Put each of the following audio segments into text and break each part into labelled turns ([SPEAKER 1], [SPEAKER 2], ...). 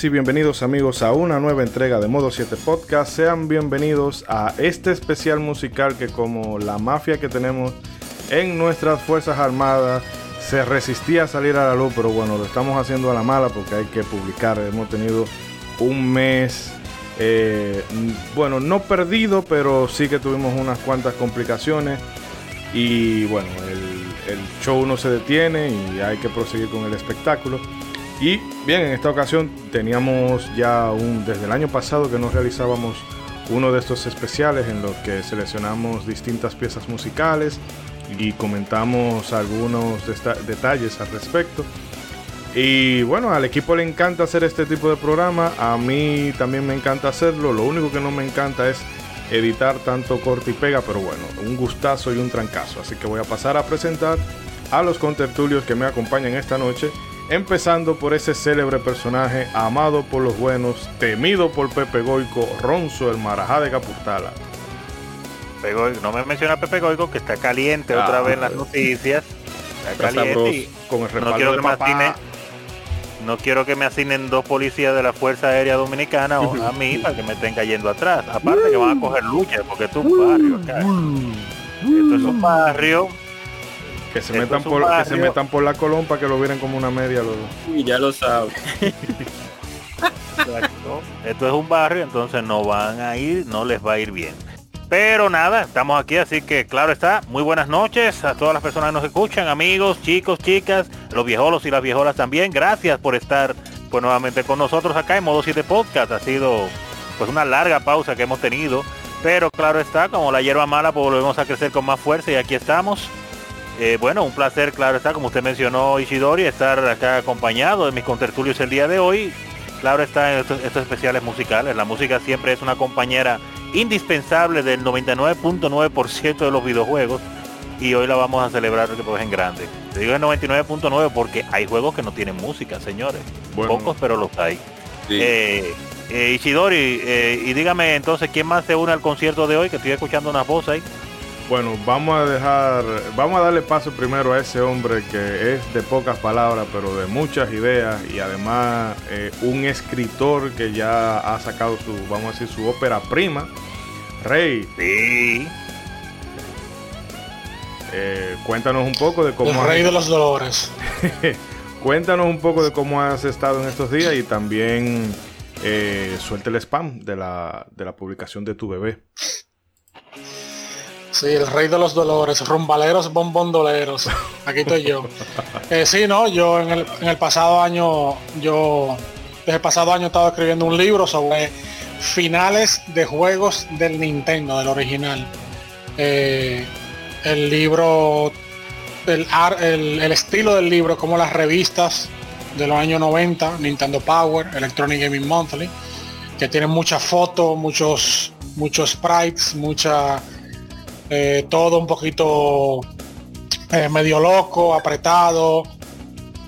[SPEAKER 1] Y bienvenidos amigos a una nueva entrega de Modo 7 Podcast. Sean bienvenidos a este especial musical que como la mafia que tenemos en nuestras Fuerzas Armadas se resistía a salir a la luz, pero bueno, lo estamos haciendo a la mala porque hay que publicar. Hemos tenido un mes, eh, bueno, no perdido, pero sí que tuvimos unas cuantas complicaciones. Y bueno, el show no se detiene y hay que proseguir con el espectáculo. Y bien, en esta ocasión teníamos ya un, desde el año pasado que nos realizábamos uno de estos especiales en los que seleccionamos distintas piezas musicales y comentamos algunos detalles al respecto. Y bueno, al equipo le encanta hacer este tipo de programa, a mí también me encanta hacerlo, lo único que no me encanta es editar tanto corte y pega, pero bueno, un gustazo y un trancazo. Así que voy a pasar a presentar a los contertulios que me acompañan esta noche empezando por ese célebre personaje amado por los buenos, temido por Pepe Goico, Ronzo, el Marajá de Capurtala.
[SPEAKER 2] no me menciona Pepe Goico, que está caliente otra vez en las noticias. Está caliente con el no quiero que me no quiero que me asignen dos policías de la Fuerza Aérea Dominicana o a mí para que me estén cayendo atrás. Aparte que van a coger lucha porque esto es un barrio acá. Esto es un barrio
[SPEAKER 1] que se, metan por, que se metan por la Colón para que lo vieran como una media los
[SPEAKER 3] Y ya lo saben.
[SPEAKER 2] Esto es un barrio, entonces no van a ir, no les va a ir bien. Pero nada, estamos aquí, así que claro está. Muy buenas noches a todas las personas que nos escuchan, amigos, chicos, chicas, los viejolos y las viejolas también. Gracias por estar pues nuevamente con nosotros acá en Modo 7 Podcast. Ha sido pues una larga pausa que hemos tenido. Pero claro está, como la hierba mala, pues volvemos a crecer con más fuerza y aquí estamos. Eh, bueno, un placer, claro está, como usted mencionó, Ishidori, estar acá acompañado de mis contertulios el día de hoy. Claro está en estos, especiales musicales. La música siempre es una compañera indispensable del 99.9% de los videojuegos y hoy la vamos a celebrar pues, en grande. Te digo el 99.9 porque hay juegos que no tienen música, señores. Pocos, pero los hay. Eh, eh, Ishidori, y dígame entonces, ¿quién más se une al concierto de hoy? Que estoy escuchando unas voces ahí.
[SPEAKER 1] Bueno, vamos a dejar, vamos a darle paso primero a ese hombre que es de pocas palabras, pero de muchas ideas y además eh, un escritor que ya ha sacado su, vamos a decir, su ópera prima, Rey.
[SPEAKER 2] Sí.
[SPEAKER 1] Eh, cuéntanos un poco de cómo...
[SPEAKER 4] El Rey de los Dolores.
[SPEAKER 1] cuéntanos un poco de cómo has estado en estos días y también eh, suelta el spam de la, de la publicación de tu bebé.
[SPEAKER 4] Sí, el rey de los dolores, rumbaleros, bombondoleros. Aquí estoy yo. Eh, sí, no, yo en el, en el, pasado año, yo desde el pasado año estaba escribiendo un libro sobre finales de juegos del Nintendo, del original. Eh, el libro, el, el, estilo del libro, como las revistas de los años 90, Nintendo Power, Electronic Gaming Monthly, que tienen muchas fotos, muchos, muchos sprites, mucha eh, todo un poquito eh, medio loco, apretado,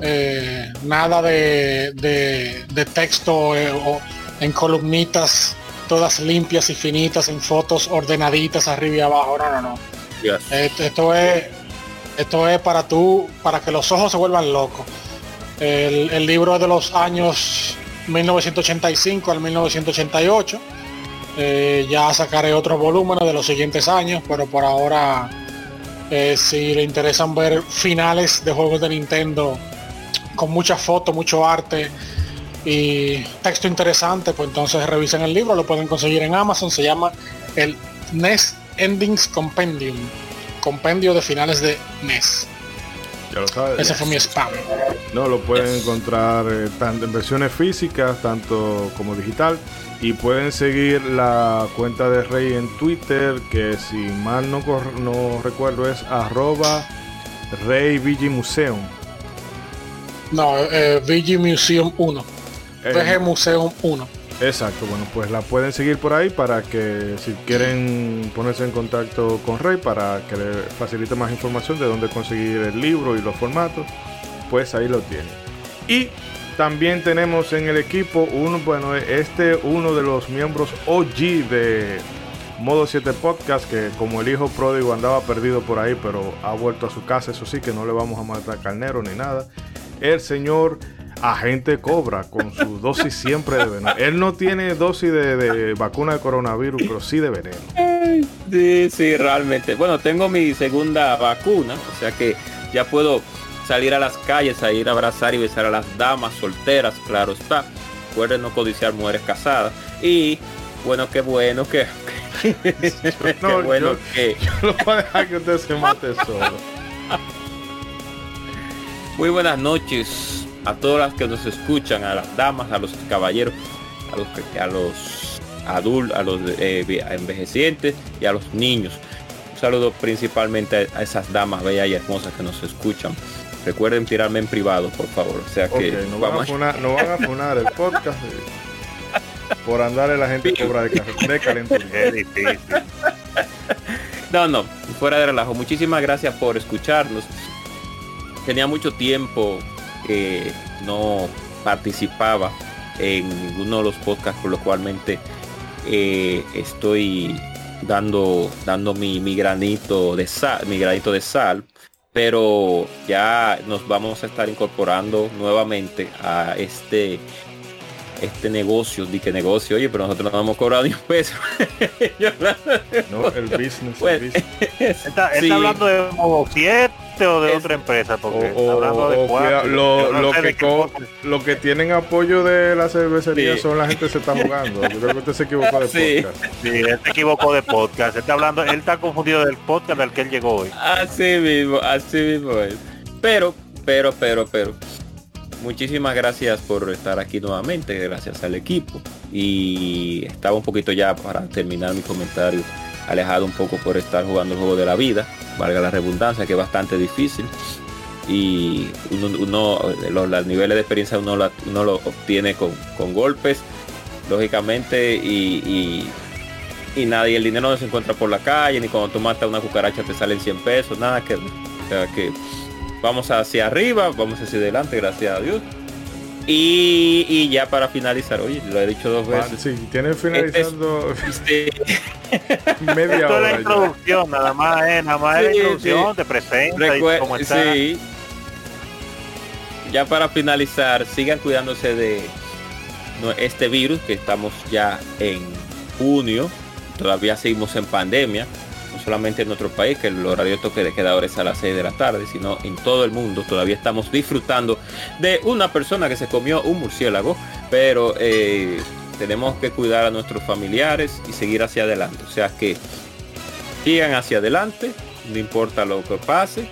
[SPEAKER 4] eh, nada de, de, texto en columnitas todas limpias y finitas, en fotos ordenaditas arriba y abajo. No, no, no. Esto, es esto es para tú, para que los ojos se vuelvan locos. El, el libro es de los años 1985 al 1988 eh, ya sacaré otros volúmenes de los siguientes años, pero por ahora, eh, si le interesan ver finales de juegos de Nintendo con muchas fotos, mucho arte y texto interesante, pues entonces revisen el libro, lo pueden conseguir en Amazon, se llama el NES Endings Compendium, compendio de finales de NES.
[SPEAKER 1] Ya lo sabes.
[SPEAKER 4] Ese fue mi spam.
[SPEAKER 1] No, lo pueden encontrar eh, tanto en versiones físicas, tanto como digital. Y pueden seguir la cuenta de Rey en Twitter, que si mal no, no recuerdo es arroba Rey Museum.
[SPEAKER 4] No, eh, Museum 1. Eh, Museum 1.
[SPEAKER 1] Exacto, bueno, pues la pueden seguir por ahí para que si quieren ponerse en contacto con Rey para que le facilite más información de dónde conseguir el libro y los formatos, pues ahí lo tienen. Y también tenemos en el equipo uno, bueno, este uno de los miembros OG de Modo 7 Podcast, que como el hijo pródigo andaba perdido por ahí, pero ha vuelto a su casa, eso sí, que no le vamos a matar carnero ni nada. El señor agente cobra con su dosis siempre de veneno. Él no tiene dosis de, vacuna de coronavirus, pero sí de veneno.
[SPEAKER 3] Sí, sí, realmente. Bueno, tengo mi segunda vacuna, o sea que ya puedo salir a las calles a ir a abrazar y besar a las damas solteras, claro está. Recuerden no codiciar mujeres casadas. Y bueno, qué bueno que.
[SPEAKER 1] no, bueno que. Yo no voy a dejar que usted se mate solo.
[SPEAKER 3] Muy buenas noches a todas las que nos escuchan, a las damas, a los caballeros, a los, a los adultos, a los eh, envejecientes y a los niños. Un saludo principalmente a esas damas bellas y hermosas que nos escuchan. Recuerden tirarme en privado, por favor. O sea que
[SPEAKER 1] no, van a funar, no van a funar el podcast por andar en la gente cobra de, de
[SPEAKER 3] No, no, fuera de relajo. Muchísimas gracias por escucharnos. Tenía mucho tiempo que no participaba en ninguno de los podcasts, por lo cualmente eh, estoy dando, dando mi, mi, granito de sal, mi granito de sal pero ya nos vamos a estar incorporando nuevamente a este este negocio, di que negocio, oye, pero nosotros no hemos cobrado ni un peso.
[SPEAKER 1] no, el business.
[SPEAKER 2] Está, hablando de modo 7 o de otra empresa, porque hablando de cuatro,
[SPEAKER 1] lo, que lo que tienen apoyo de la cervecería son la gente que se está jugando. Yo creo que usted se equivocó de podcast.
[SPEAKER 2] Sí, él se equivocó de podcast. Está hablando, él está confundido del podcast al que él llegó hoy.
[SPEAKER 3] Así mismo, así mismo es. Pero, pero, pero, pero muchísimas gracias por estar aquí nuevamente, gracias al equipo. Y estaba un poquito ya para terminar mi comentario, alejado un poco por estar jugando el juego de la vida, valga la redundancia, que es bastante difícil. Y uno, los, niveles de experiencia uno, lo obtiene con, golpes, lógicamente, y, y, nadie, el dinero no se encuentra por la calle, ni cuando tú matas una cucaracha te salen 100 pesos, nada que... O sea que vamos hacia arriba, vamos hacia adelante, gracias a Dios. Y, ya para finalizar, oye, lo he dicho dos veces.
[SPEAKER 1] sí, tiene finalizando
[SPEAKER 2] este media Esto hora. es la introducción, nada más, eh, nada más es la introducción, te presenta y cómo está. Sí.
[SPEAKER 3] Ya para finalizar, sigan cuidándose de este virus, que estamos ya en junio, todavía seguimos en pandemia solamente en nuestro país, que el horario de toque de queda ahora es a las 6 de la tarde, sino en todo el mundo. Todavía estamos disfrutando de una persona que se comió un murciélago, pero eh, tenemos que cuidar a nuestros familiares y seguir hacia adelante. O sea que sigan hacia adelante, no importa lo que pase.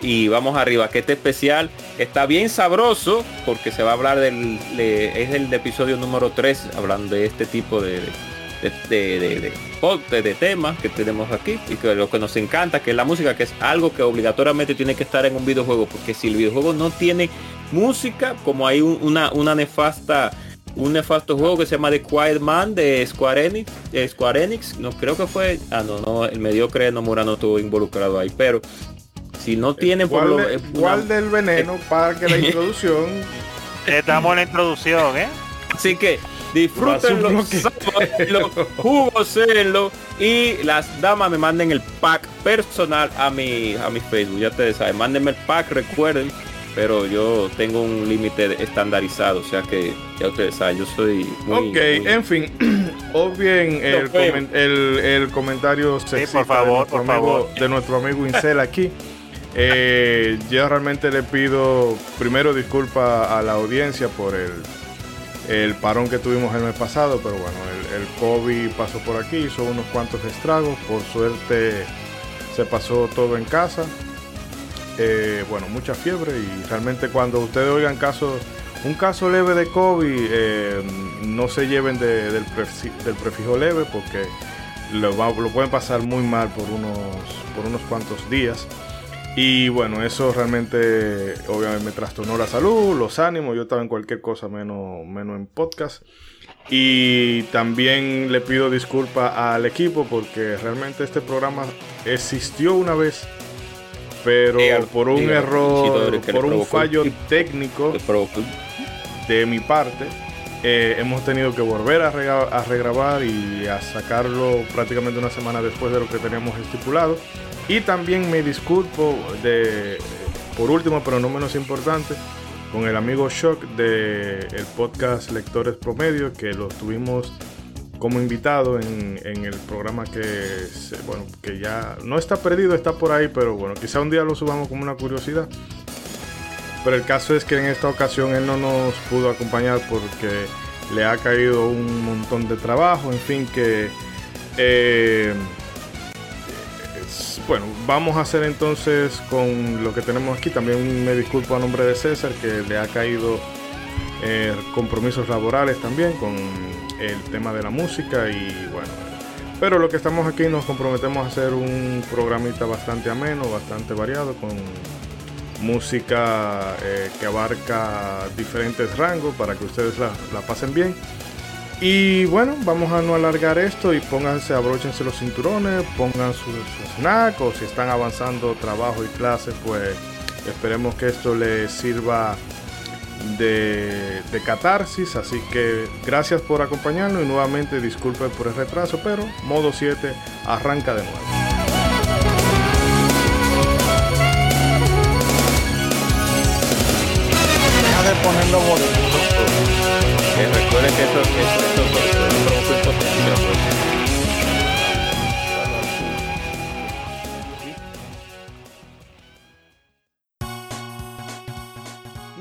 [SPEAKER 3] Y vamos arriba, que este especial está bien sabroso porque se va a hablar del, es el episodio número 3, hablando de este tipo de de, de, de, de, temas que tenemos aquí y que lo que nos encanta, que es la música, que es algo que obligatoriamente tiene que estar en un videojuego, porque si el videojuego no tiene música, como hay una, una nefasta un nefasto juego que se llama The Quiet Man de Square Enix, Square Enix, no creo que fue, ah no, no, el mediocre Nomura no estuvo involucrado ahí, pero si no tiene
[SPEAKER 1] por lo, igual del veneno eh, para que la introducción
[SPEAKER 2] estamos en la introducción, ¿eh?
[SPEAKER 3] Así que Disfrútenlo, los jugos y las damas me manden el pack personal a mi a mi Facebook. Ya ustedes saben, mándenme el pack, recuerden. Pero yo tengo un límite estandarizado, o sea que ya ustedes saben, yo soy
[SPEAKER 1] muy, Ok, en fin, o bien el, el, comentario
[SPEAKER 2] por favor, de, nuestro
[SPEAKER 1] por
[SPEAKER 2] favor.
[SPEAKER 1] de nuestro amigo Incel aquí. Eh, yo realmente le pido primero disculpa a la audiencia por el el parón que tuvimos el mes pasado, pero bueno, el, COVID pasó por aquí, hizo unos cuantos estragos, por suerte se pasó todo en casa. Eh, bueno, mucha fiebre y realmente cuando ustedes oigan casos, un caso leve de COVID, eh, no se lleven del, prefijo leve porque lo, lo, pueden pasar muy mal por unos, por unos cuantos días. Y bueno, eso realmente obviamente me trastornó la salud, los ánimos, yo estaba en cualquier cosa menos, menos en podcast. Y también le pido disculpas al equipo porque realmente este programa existió una vez, pero por un error, por un fallo técnico de mi parte, eh, hemos tenido que volver a, a regrabar y a sacarlo prácticamente una semana después de lo que teníamos estipulado. Y también me disculpo de, por último, pero no menos importante, con el amigo Shock de el podcast Lectores Promedio, que lo tuvimos como invitado en, el programa que, bueno, que ya no está perdido, está por ahí, pero bueno, quizá un día lo subamos como una curiosidad. Pero el caso es que en esta ocasión él no nos pudo acompañar porque le ha caído un montón de trabajo, en fin, que... Eh, bueno, vamos a hacer entonces con lo que tenemos aquí. También me disculpo a nombre de César que le ha caído eh, compromisos laborales también con el tema de la música y bueno. Pero lo que estamos aquí nos comprometemos a hacer un programita bastante ameno, bastante variado, con música eh, que abarca diferentes rangos para que ustedes la, pasen bien. Y bueno, vamos a no alargar esto y pónganse, abróchense los cinturones, pongan sus su snack o si están avanzando trabajo y clases, pues esperemos que esto les sirva de, de, catarsis. Así que gracias por acompañarnos y nuevamente disculpen por el retraso, pero modo 7 arranca de nuevo.
[SPEAKER 4] Deja de ponerlo bonito.
[SPEAKER 3] Que recuerden que esto, esto, esto,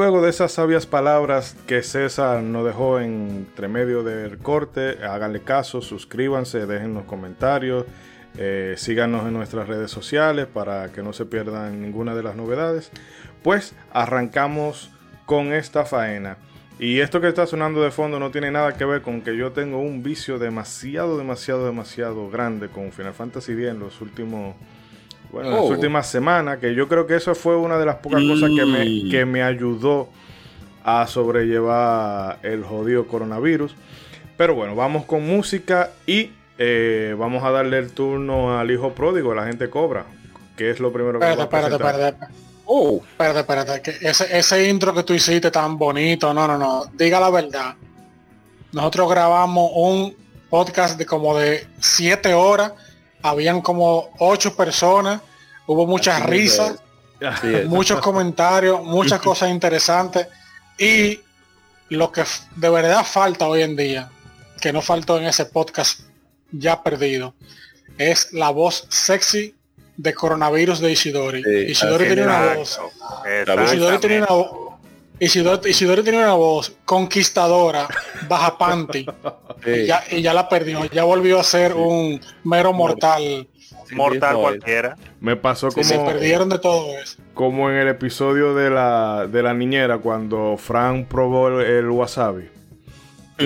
[SPEAKER 1] Luego de esas sabias palabras que César nos dejó entre medio del corte, háganle caso, suscríbanse, dejen los comentarios, eh, síganos en nuestras redes sociales para que no se pierdan ninguna de las novedades. Pues arrancamos con esta faena. Y esto que está sonando de fondo no tiene nada que ver con que yo tengo un vicio demasiado, demasiado, demasiado grande con Final Fantasy X en los últimos bueno, las oh. últimas semanas, que yo creo que eso fue una de las pocas cosas que me, que me ayudó a sobrellevar el jodido coronavirus. Pero bueno, vamos con música y eh, vamos a darle el turno al hijo pródigo, la gente cobra, que es lo primero que
[SPEAKER 4] espérate, espérate, espérate, uh, espérate, espérate, que ese, ese intro que tú hiciste tan bonito, no, no, no, diga la verdad. Nosotros grabamos un podcast de como de siete horas habían como ocho personas, hubo muchas risas, muchos comentarios, muchas cosas interesantes y lo que de verdad falta hoy en día, que no faltó en ese podcast ya perdido, es la voz sexy de coronavirus de Isidori. Isidori tiene una voz. Isidori tiene una voz Isidori, tiene una voz conquistadora, baja panty, y, ya, la perdió, ya volvió a ser un mero mortal.
[SPEAKER 2] mortal cualquiera.
[SPEAKER 1] Me pasó como...
[SPEAKER 4] se perdieron de todo eso.
[SPEAKER 1] Como en el episodio de la, de la niñera, cuando Frank probó el wasabi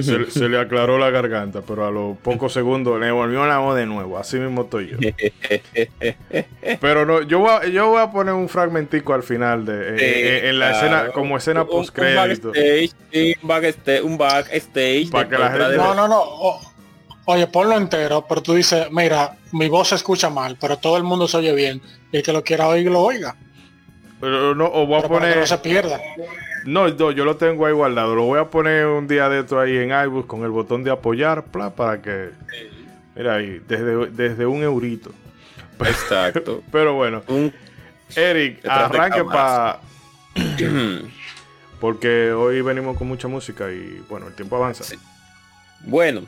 [SPEAKER 1] se, le aclaró la garganta, pero a los pocos segundos le volvió la voz de nuevo. Así mismo estoy yo. pero no, yo voy a, yo voy a poner un fragmentico al final de eh, eh, en la escena, como escena post crédito.
[SPEAKER 3] Un backstage, un backstage.
[SPEAKER 4] Para que la gente... No, no, no. oye, ponlo entero, pero tú dices, mira, mi voz se escucha mal, pero todo el mundo se oye bien. Y el que lo quiera oír, lo oiga.
[SPEAKER 1] Pero no, o voy a poner.
[SPEAKER 4] no se pierda.
[SPEAKER 1] No, yo lo tengo ahí guardado. Lo voy a poner un día de esto ahí en iBooks con el botón de apoyar, para que. Mira ahí, desde, desde un eurito.
[SPEAKER 3] Exacto.
[SPEAKER 1] Pero bueno. Eric, arranque para. Porque hoy venimos con mucha música y bueno, el tiempo avanza.
[SPEAKER 3] Bueno,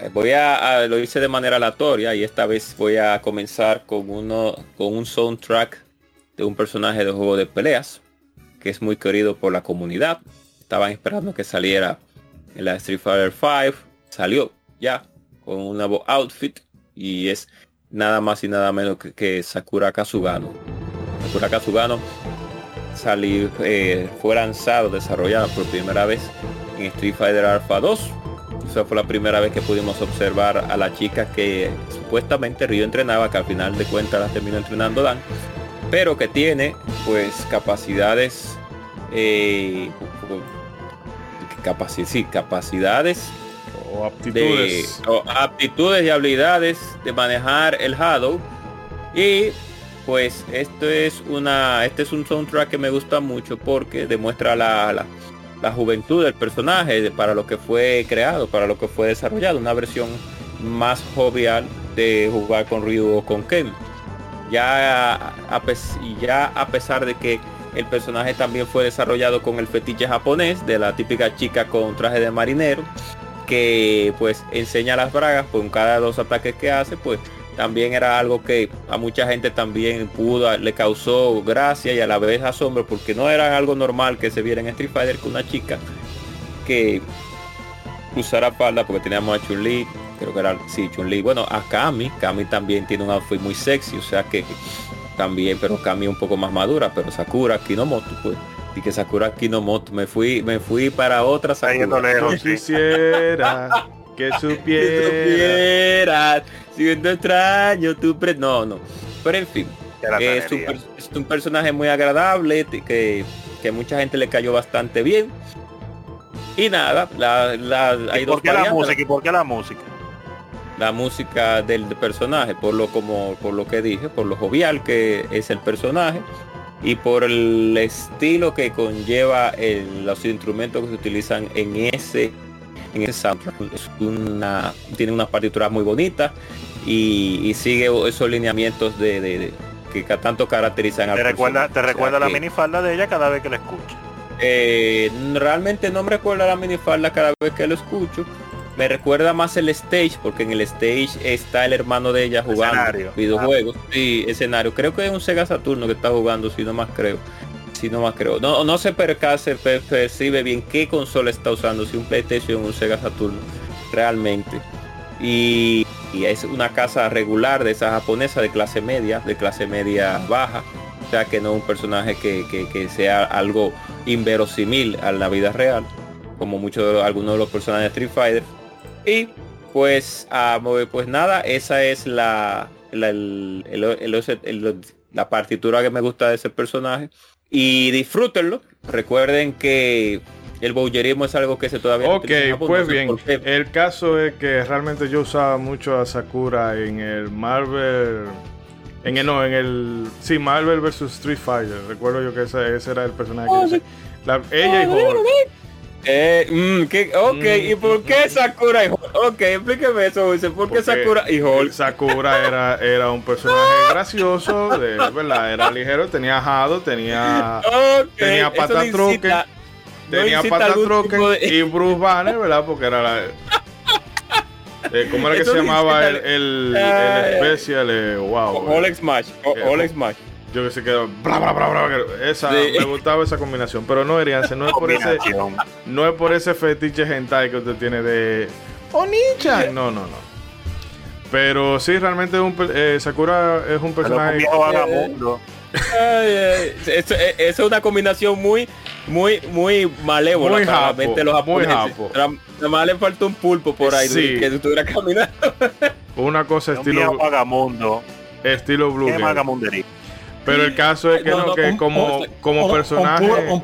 [SPEAKER 3] eh, voy a, lo hice de manera aleatoria y esta vez voy a comenzar con uno con un soundtrack de un personaje de juego de peleas que es muy querido por la comunidad. Estaban esperando que saliera en la Street Fighter 5. Salió ya con un nuevo outfit y es nada más y nada menos que, Sakura Kazugano. Sakura Kazugano salir, eh, fue lanzado, desarrollado por primera vez en Street Fighter Alpha 2. Esa fue la primera vez que pudimos observar a la chica que supuestamente Ryo entrenaba, que al final de cuentas la terminó entrenando Dan, pero que tiene pues capacidades eh, sí, capacidades
[SPEAKER 1] o aptitudes.
[SPEAKER 3] o aptitudes y habilidades de manejar el Hadou y pues esto es una este es un soundtrack que me gusta mucho porque demuestra la, la, juventud del personaje para lo que fue creado para lo que fue desarrollado. Una versión más jovial de jugar con Ryu o con Ken ya a, ya a pesar de que el personaje también fue desarrollado con el fetiche japonés de la típica chica con traje de marinero que pues enseña las bragas con cada dos ataques que hace pues también era algo que a mucha gente también pudo le causó gracia y a la vez asombro porque no era algo normal que se viera en Street Fighter con una chica que usara falda porque teníamos a Chun-Li creo que era sí Chun-Li bueno a Kami Kami también tiene un outfit muy sexy o sea que también, pero Kami un poco más madura, pero Sakura Kinomoto, pues. Y que Sakura Kinomoto, me fui, me fui para otra
[SPEAKER 1] Sakura. Lejos, quisiera que
[SPEAKER 3] supieras, siendo extraño tu pre... No, no. Pero en fin, es un, es un, personaje muy agradable, que, que mucha gente le cayó bastante bien. Y nada, la, la,
[SPEAKER 2] hay dos por la música? ¿Y por qué la música?
[SPEAKER 3] La música del personaje, por lo como por lo que dije, por lo jovial que es el personaje y por el estilo que conlleva los instrumentos que se utilizan en ese en ese soundtrack. Es una tiene unas partituras muy bonitas y, sigue esos lineamientos de, que tanto caracterizan
[SPEAKER 2] te recuerda te recuerda la minifalda de ella cada vez que la escucha
[SPEAKER 3] eh, realmente no me recuerda la minifalda cada vez que lo escucho me recuerda más el stage, porque en el stage está el hermano de ella jugando videojuegos. y escenario. Creo que es un Sega Saturno que está jugando, si no más creo. Si no más creo. No, no se percase, percibe bien qué consola está usando, si un PlayStation o un Sega Saturno. Realmente. Y, es una casa regular de esa japonesa de clase media, de clase media baja. O sea que no un personaje que, que sea algo inverosímil a la vida real como muchos algunos de los personajes de Street Fighter y pues, ah, pues nada, esa es la, la, la partitura que me gusta de ese personaje. Y disfrútenlo. Recuerden que el bowlerismo es algo que se todavía
[SPEAKER 1] Ok, pues bien. El caso es que realmente yo usaba mucho a Sakura en el Marvel. En el no, en el. Sí, Marvel vs Street Fighter. Recuerdo yo que ese, ese era el personaje que la, ella y Hulk.
[SPEAKER 3] Eh, mm, ok, ¿y por qué Sakura y Hulk? Ok, explíqueme eso, dice, ¿por qué Sakura y Hulk?
[SPEAKER 1] Sakura era, era un personaje gracioso, de, ¿verdad? Era ligero, tenía jado, tenía, tenía patatroque, tenía patatroque y Bruce Banner, ¿verdad? Porque era la... Eh, ¿Cómo era que se llamaba el, el, el especial? Eh, wow.
[SPEAKER 3] All Smash, All Smash
[SPEAKER 1] yo que se quedó bla bla bla bla esa me gustaba esa combinación. Pero no Erianse no es por ese no es por ese fetiche hentai que usted tiene de Onicha. No no no. Pero sí realmente un, eh, Sakura es un personaje
[SPEAKER 3] eso, es una combinación muy muy muy malévola
[SPEAKER 1] muy japo,
[SPEAKER 3] los muy japo. nada más le falta un pulpo por ahí sí. que estuviera caminando.
[SPEAKER 1] Una cosa estilo
[SPEAKER 2] vagamundo
[SPEAKER 1] estilo blue pero el caso es que no, que como, como personaje.
[SPEAKER 4] Un,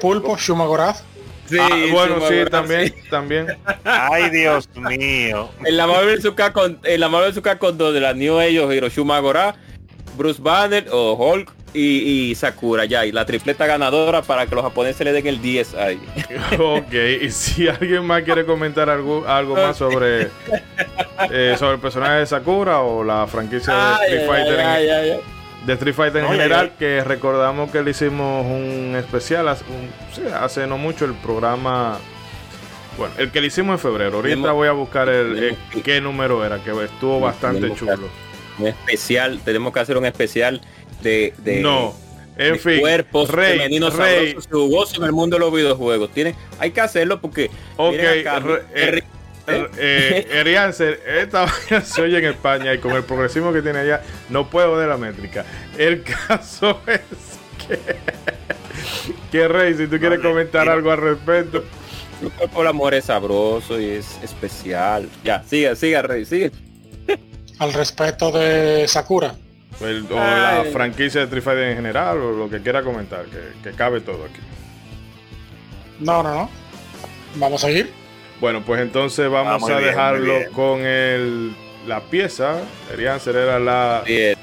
[SPEAKER 4] pulpo, Shumagoraz.
[SPEAKER 1] Sí, ah, bueno, sí, también, también.
[SPEAKER 2] Ay, Dios mío.
[SPEAKER 3] En la Marvel Suka con en la Marvel con dos de la New ellos Hiroshima Goraz, Bruce Banner o Hulk y, Sakura ya y la tripleta ganadora para que los japoneses le den el 10 ahí.
[SPEAKER 1] ok, y si alguien más quiere comentar algo, algo más sobre eh, sobre el personaje de Sakura o la franquicia de Street Fighter de Street Fighter en general, que recordamos que le hicimos un especial hace, no mucho el programa. Bueno, el que le hicimos en febrero. Ahorita voy a buscar el, qué número era, que estuvo bastante chulo.
[SPEAKER 3] Un especial, tenemos que hacer un especial de,
[SPEAKER 1] no. En fin,
[SPEAKER 3] cuerpos rey, femeninos rey. en el mundo de los videojuegos. Tiene, hay que hacerlo porque
[SPEAKER 1] okay, eh, Erianser, esta vaina se oye en España y con el progresismo que tiene allá, no puedo de la métrica. El caso es que, que Rey, si tú quieres comentar algo al respecto.
[SPEAKER 3] Por amor es sabroso y es especial. Ya, siga, siga, Rey, sigue.
[SPEAKER 4] Al respecto de Sakura.
[SPEAKER 1] El- o la franquicia de Street Fighter en general, o lo que quiera comentar, que, que cabe todo aquí.
[SPEAKER 4] No, no, no. Vamos a seguir.
[SPEAKER 1] Bueno, pues entonces vamos
[SPEAKER 2] Ah,
[SPEAKER 1] a
[SPEAKER 2] bien,
[SPEAKER 1] dejarlo con el, la pieza. Erianser era la
[SPEAKER 3] Bien.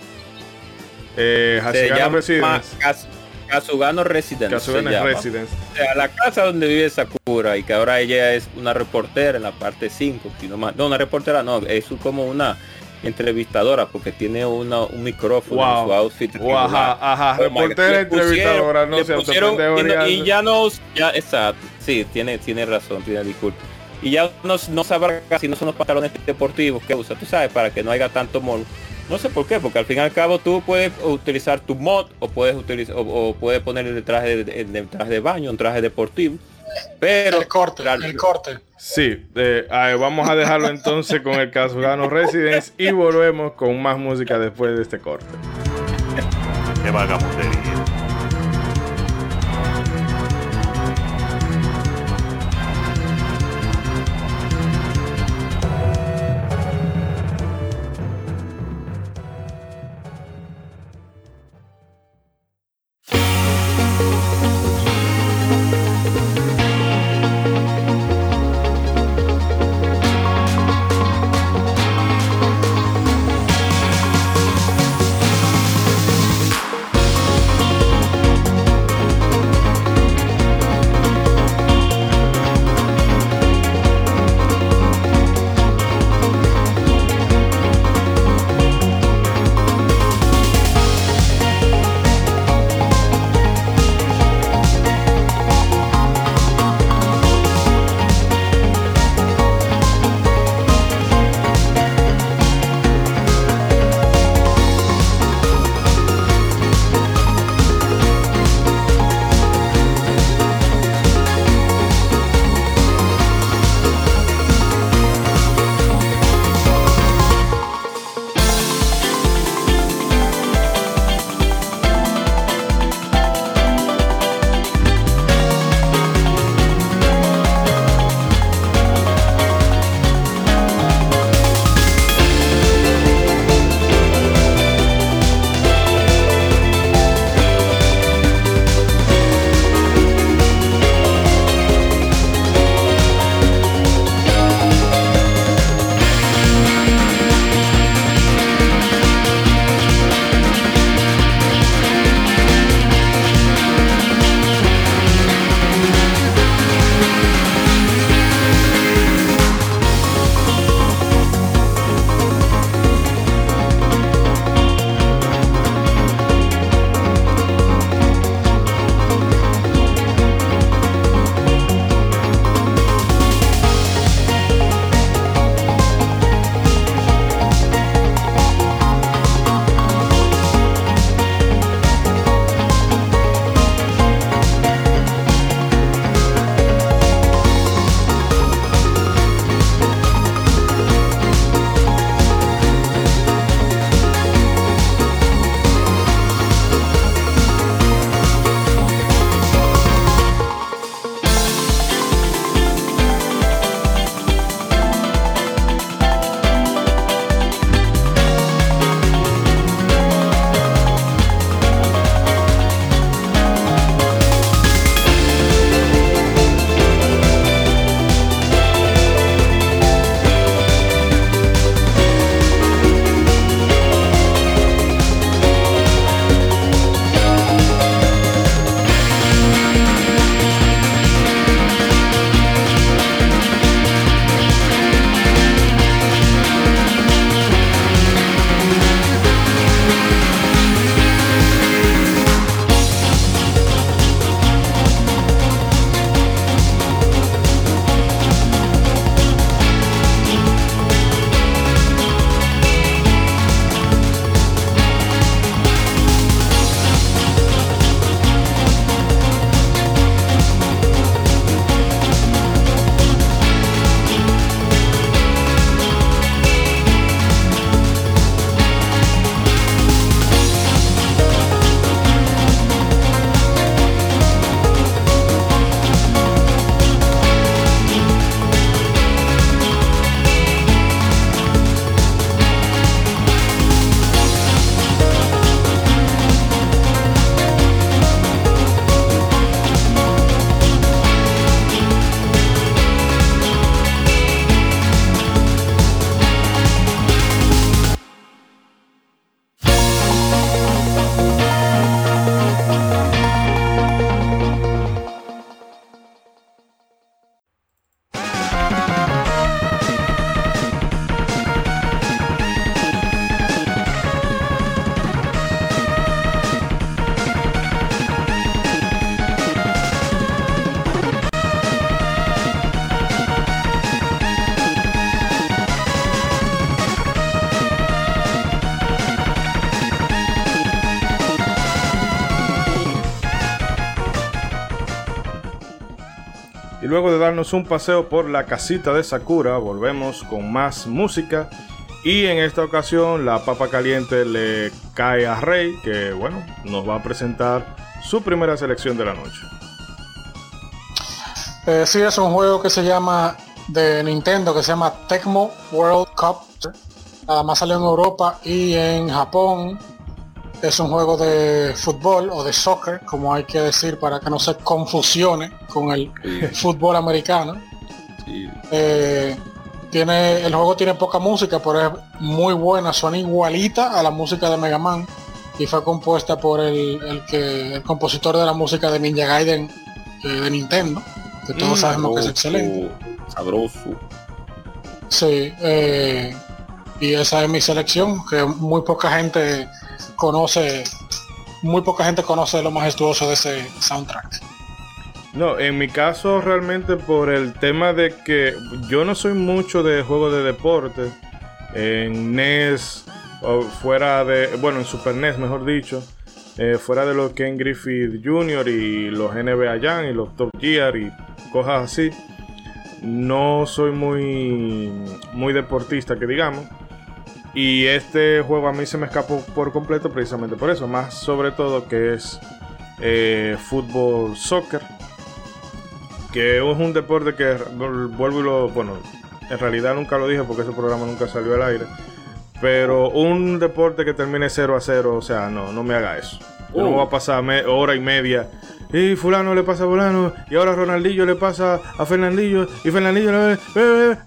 [SPEAKER 1] eh,
[SPEAKER 3] Se llama
[SPEAKER 1] Residence.
[SPEAKER 3] Kas- Kasugano Residence. se
[SPEAKER 1] Kasugano
[SPEAKER 3] llama.
[SPEAKER 1] Residence.
[SPEAKER 3] O sea, la casa donde vive Sakura y que ahora ella es una reportera en la parte 5, si no más. No, una reportera no, es como una entrevistadora porque tiene una, un micrófono en su
[SPEAKER 1] Wow.
[SPEAKER 3] outfit.
[SPEAKER 1] Ajá, ajá,
[SPEAKER 3] Oh
[SPEAKER 1] reportera
[SPEAKER 3] pusieron-
[SPEAKER 1] entrevistadora, no se
[SPEAKER 3] pusieron- y, no- y ya no, ya, exacto, sí, tiene, tiene razón, tiene disculpa. Y ya no, no sabrá casi no son los pantalones deportivos que usa, tú sabes, para que no haya tanto mol. No sé por qué, porque al fin y al cabo tú puedes utilizar tu mod o puedes utilizar o, o puedes poner el traje de, el traje de baño, un traje deportivo. Pero
[SPEAKER 4] El corte, el corte.
[SPEAKER 1] Sí, eh, vamos a dejarlo entonces con el Kasugano Residence y volvemos con más música después de este corte.
[SPEAKER 2] Qué vagabundería.
[SPEAKER 1] Y luego de darnos un paseo por la casita de Sakura, volvemos con más música. Y en esta ocasión la papa caliente le cae a Rey, que bueno, nos va a presentar su primera selección de la noche.
[SPEAKER 4] Eh, sí, es un juego que se llama de Nintendo, que se llama Tecmo World Cup. Nada más salió en Europa y en Japón. Es un juego de fútbol o de soccer, como hay que decir, para que no se confusione con el fútbol americano. Eh, tiene, el juego tiene poca música, pero es muy buena, suena igualita a la música de Mega Man y fue compuesta por el, el que el compositor de la música de Ninja Gaiden eh, de Nintendo que todos sabemos que es excelente.
[SPEAKER 3] Sabroso.
[SPEAKER 4] Sí, eh, y esa es mi selección, que muy poca gente conoce, muy poca gente conoce lo majestuoso de ese soundtrack.
[SPEAKER 1] No, en mi caso realmente por el tema de que yo no soy mucho de juegos de deporte. En NES, o fuera de, bueno, en Super NES mejor dicho, eh, fuera de los Ken Griffith Jr. y los NBA Jam y los Top Gear y cosas así, no soy muy, muy deportista que digamos. Y este juego a mí se me escapó por completo precisamente por eso, más sobre todo que es eh, fútbol soccer, que es un deporte que vuelvo y lo, bueno, en realidad nunca lo dije porque ese programa nunca salió al aire. Pero un deporte que termine 0 a 0, o sea, no, no me haga eso. No uh. voy a pasar hora y media. Y fulano le pasa a fulano. Y ahora Ronaldillo le pasa a Fernandillo. Y Fernandillo le ve,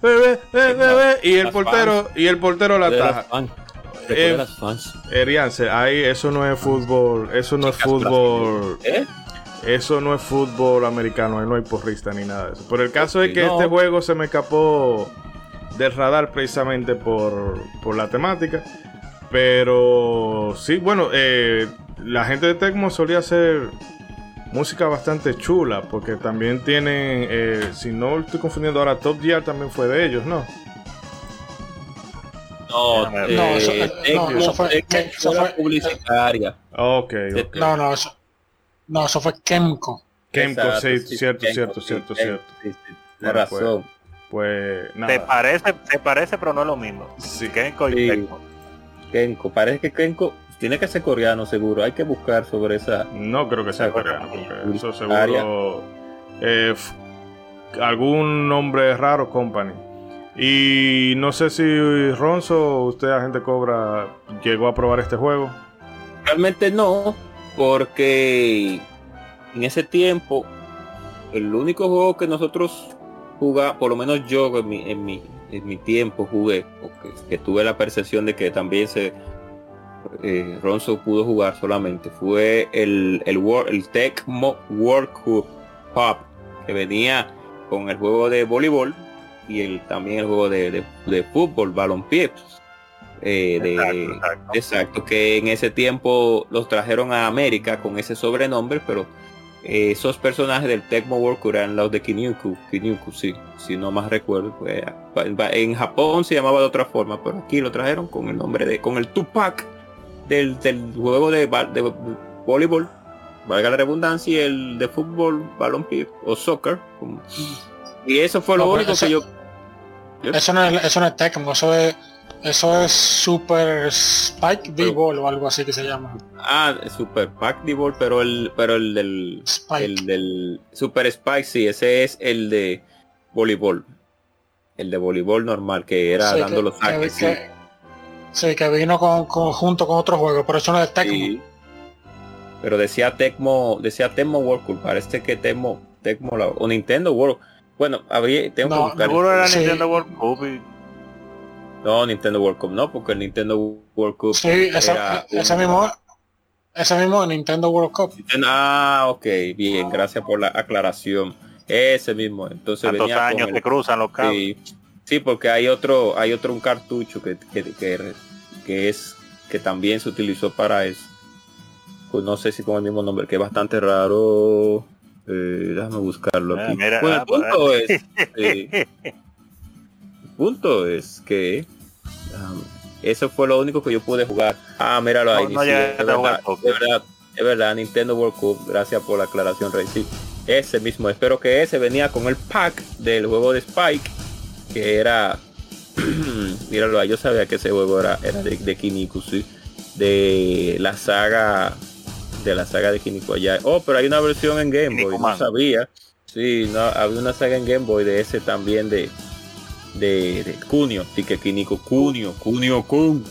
[SPEAKER 1] y el portero, y el portero la taja. Eh, Eriance, ahí eso no es fútbol, eso no es fútbol. ¿Eh? Eso no es fútbol americano, ahí no hay porrista ni nada de eso. Pero el caso es que este juego se me escapó del radar precisamente por, por la temática. Pero sí, bueno, eh, la gente de Tecmo solía hacer música bastante chula, porque también tienen, eh, si no estoy confundiendo ahora, Top Gear también fue de ellos, ¿no?
[SPEAKER 3] No, eh, no, eso, no, fue, eso fue publicitaria.
[SPEAKER 1] Ok,
[SPEAKER 4] No, no, eso, no, eso fue Kemco.
[SPEAKER 1] Kemco, sí, cierto, cierto, cierto, cierto. Sí,
[SPEAKER 3] sí, pues, razón.
[SPEAKER 1] Pues, nada.
[SPEAKER 2] Te parece, te parece, pero no es lo mismo.
[SPEAKER 1] Sí.
[SPEAKER 2] Kenko y Kenko.
[SPEAKER 3] Kenko, parece que Kenko tiene que ser coreano seguro. Hay que buscar sobre esa.
[SPEAKER 1] No creo que sea coreano, porque eso seguro. Eh, algún nombre raro, company. Y no sé si Ronzo, usted agente Cobra, llegó a probar este juego.
[SPEAKER 3] Realmente no, porque en ese tiempo el único juego que nosotros jugamos, por lo menos yo en mi, en mi, en mi tiempo jugué, porque que tuve la percepción de que también se eh, Ronzo pudo jugar solamente fue el, el, el Tecmo World Cup que venía con el juego de voleibol y el, también el juego de, de, fútbol, balompié. Eh, de, exacto, que en ese tiempo los trajeron a América con ese sobrenombre, pero eh, esos personajes del Tecmo World Cup eran los de Kinyuku, Kinyuku, sí, si no más recuerdo. Pues, en Japón se llamaba de otra forma, pero aquí lo trajeron con el nombre de, con el Tupac del, juego de, de, voleibol, valga la redundancia, y el de fútbol, balón o soccer. Y eso fue lo único que yo,
[SPEAKER 4] Eso no es, eso no es Tecmo, eso es eso es Super Spike D-Ball o algo así que se llama.
[SPEAKER 3] Ah, Super Spike D-Ball, pero el pero el del el del Super Spike sí, ese es el de voleibol. El de voleibol normal que era dando los saques.
[SPEAKER 4] Sí, que vino con, junto con otro juego, pero eso no es Tecmo.
[SPEAKER 3] Pero decía Tecmo, decía Tecmo World Cup, parece que Tecmo, Tecmo o Nintendo World. Bueno, había, tengo
[SPEAKER 2] que buscar. Seguro era Nintendo World Cup.
[SPEAKER 3] No, Nintendo World Cup no, porque el Nintendo World Cup.
[SPEAKER 4] Sí, esa, ese mismo, ese mismo Nintendo World Cup.
[SPEAKER 3] Ah, ok, bien, gracias por la aclaración. Ese mismo, entonces
[SPEAKER 2] venía años que cruzan los cables.
[SPEAKER 3] Sí, porque hay otro, hay otro un cartucho que, que, es que también se utilizó para eso. Pues no sé si con el mismo nombre, que es bastante raro. Eh, déjame buscarlo ah, aquí. el ah, punto es, el punto es que um, eso fue lo único que yo pude jugar. Ah, míralo ahí. es, verdad, es, verdad, Nintendo World Cup. Gracias por la aclaración, Rey. Ese mismo, espero que ese venía con el pack del juego de Spike, que era... Míralo, yo sabía que ese juego era, era de, de Kiniku, sí. De la saga de la saga de Kiniko allá. Oh, pero hay una versión en Game Boy, no sabía. Sí, no, había una saga en Game Boy de ese también de de, de que Kiniko Kunio, Kunio Kun.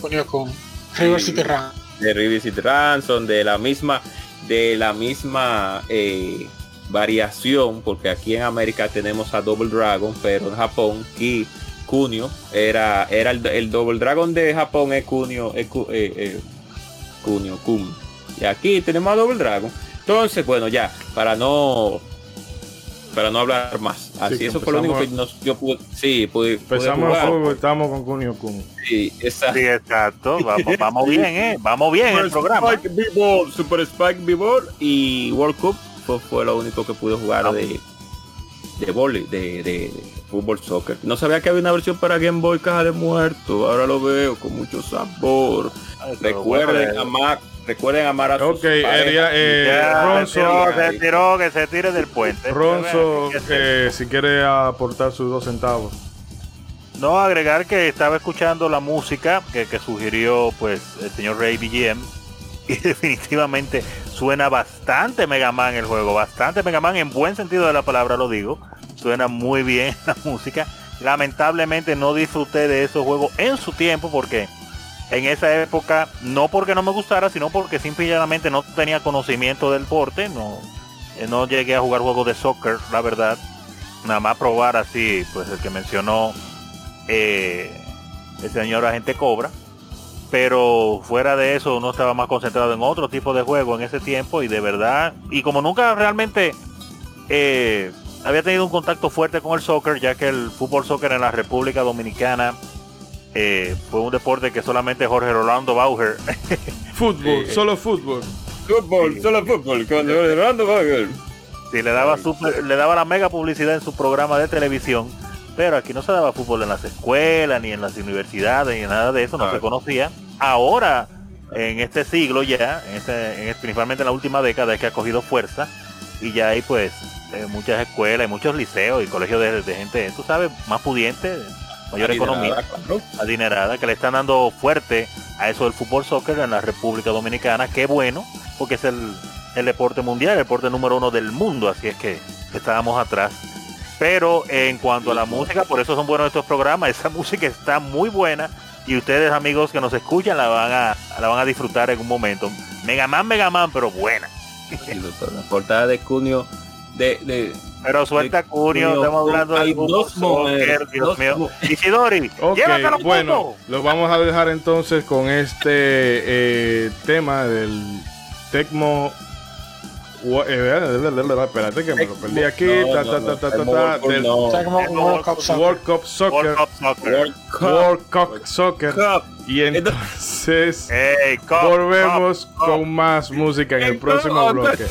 [SPEAKER 4] Kunio Kun. River City Run.
[SPEAKER 3] De River City Ransom, de la misma, de la misma eh, variación, porque aquí en América tenemos a Double Dragon, pero en Japón, Ki, Kunio, era, era el, Double Dragon de Japón es Kunio, es, eh, eh, Kunio Kun. Y aquí tenemos a Double Dragon. Entonces, bueno, ya, para no para no hablar más. Así, eso fue lo único que nos, yo pude, sí, pude,
[SPEAKER 1] Empezamos el juego, estamos con Kunio Kun.
[SPEAKER 2] Sí, exacto. Sí, exacto. Vamos, vamos bien, eh. Vamos bien Super el programa.
[SPEAKER 3] Spike B-Ball, Super Spike B-Ball y World Cup fue, fue, lo único que pude jugar de de volley, de, de, de, fútbol soccer. No sabía que había una versión para Game Boy Caja de Muerto. Ahora lo veo con mucho sabor. Recuerden amar Recuerden amar a sus
[SPEAKER 1] Ok, eh,
[SPEAKER 2] Ronzo, se tiró, que se tire del puente.
[SPEAKER 1] Ronzo, que si quiere aportar sus dos centavos.
[SPEAKER 2] No, agregar que estaba escuchando la música que, que sugirió pues el señor Ray BGM y definitivamente suena bastante Mega Man el juego, bastante Mega Man en buen sentido de la palabra lo digo, suena muy bien la música. Lamentablemente no disfruté de esos juegos en su tiempo porque en esa época, no porque no me gustara, sino porque simplemente no tenía conocimiento del porte, no, eh, no llegué a jugar juegos de soccer, la verdad. Nada más probar así, pues el que mencionó eh, el señor agente Cobra. Pero fuera de eso, uno estaba más concentrado en otro tipo de juego en ese tiempo y de verdad, y como nunca realmente eh, había tenido un contacto fuerte con el soccer, ya que el fútbol soccer en la República Dominicana eh, fue un deporte que solamente Jorge Rolando Bauer.
[SPEAKER 1] fútbol, solo fútbol.
[SPEAKER 3] Fútbol, solo fútbol, con Rolando Bauer.
[SPEAKER 2] Sí, le daba, le daba la mega publicidad en su programa de televisión, pero aquí no se daba fútbol en las escuelas, ni en las universidades, ni nada de eso, no se conocía. Ahora, en este siglo ya, en este, principalmente en la última década, es que ha cogido fuerza y ya hay pues eh, muchas escuelas, y muchos liceos y colegios de, de gente, tú sabes, más pudiente, mayor economía, adinerada, que le están dando fuerte a eso del fútbol soccer en la República Dominicana. Qué bueno, porque es el, deporte mundial, el deporte número uno del mundo, así es que estábamos atrás. Pero en cuanto a la música, por eso son buenos estos programas, esa música está muy buena y ustedes amigos que nos escuchan la van a, la van a disfrutar en un momento. Mega Man, Mega Man, pero buena.
[SPEAKER 3] la portada de Cunio de
[SPEAKER 2] pero suelta Cunio, estamos hablando de
[SPEAKER 3] dos mujeres,
[SPEAKER 2] Dios mío. Isidori,
[SPEAKER 1] okay, bueno, lo vamos a dejar entonces con este eh, tema del Tecmo eh, espérate que me lo perdí aquí. World Cup Soccer. World Cup Soccer. Y entonces volvemos con más música en el próximo bloque.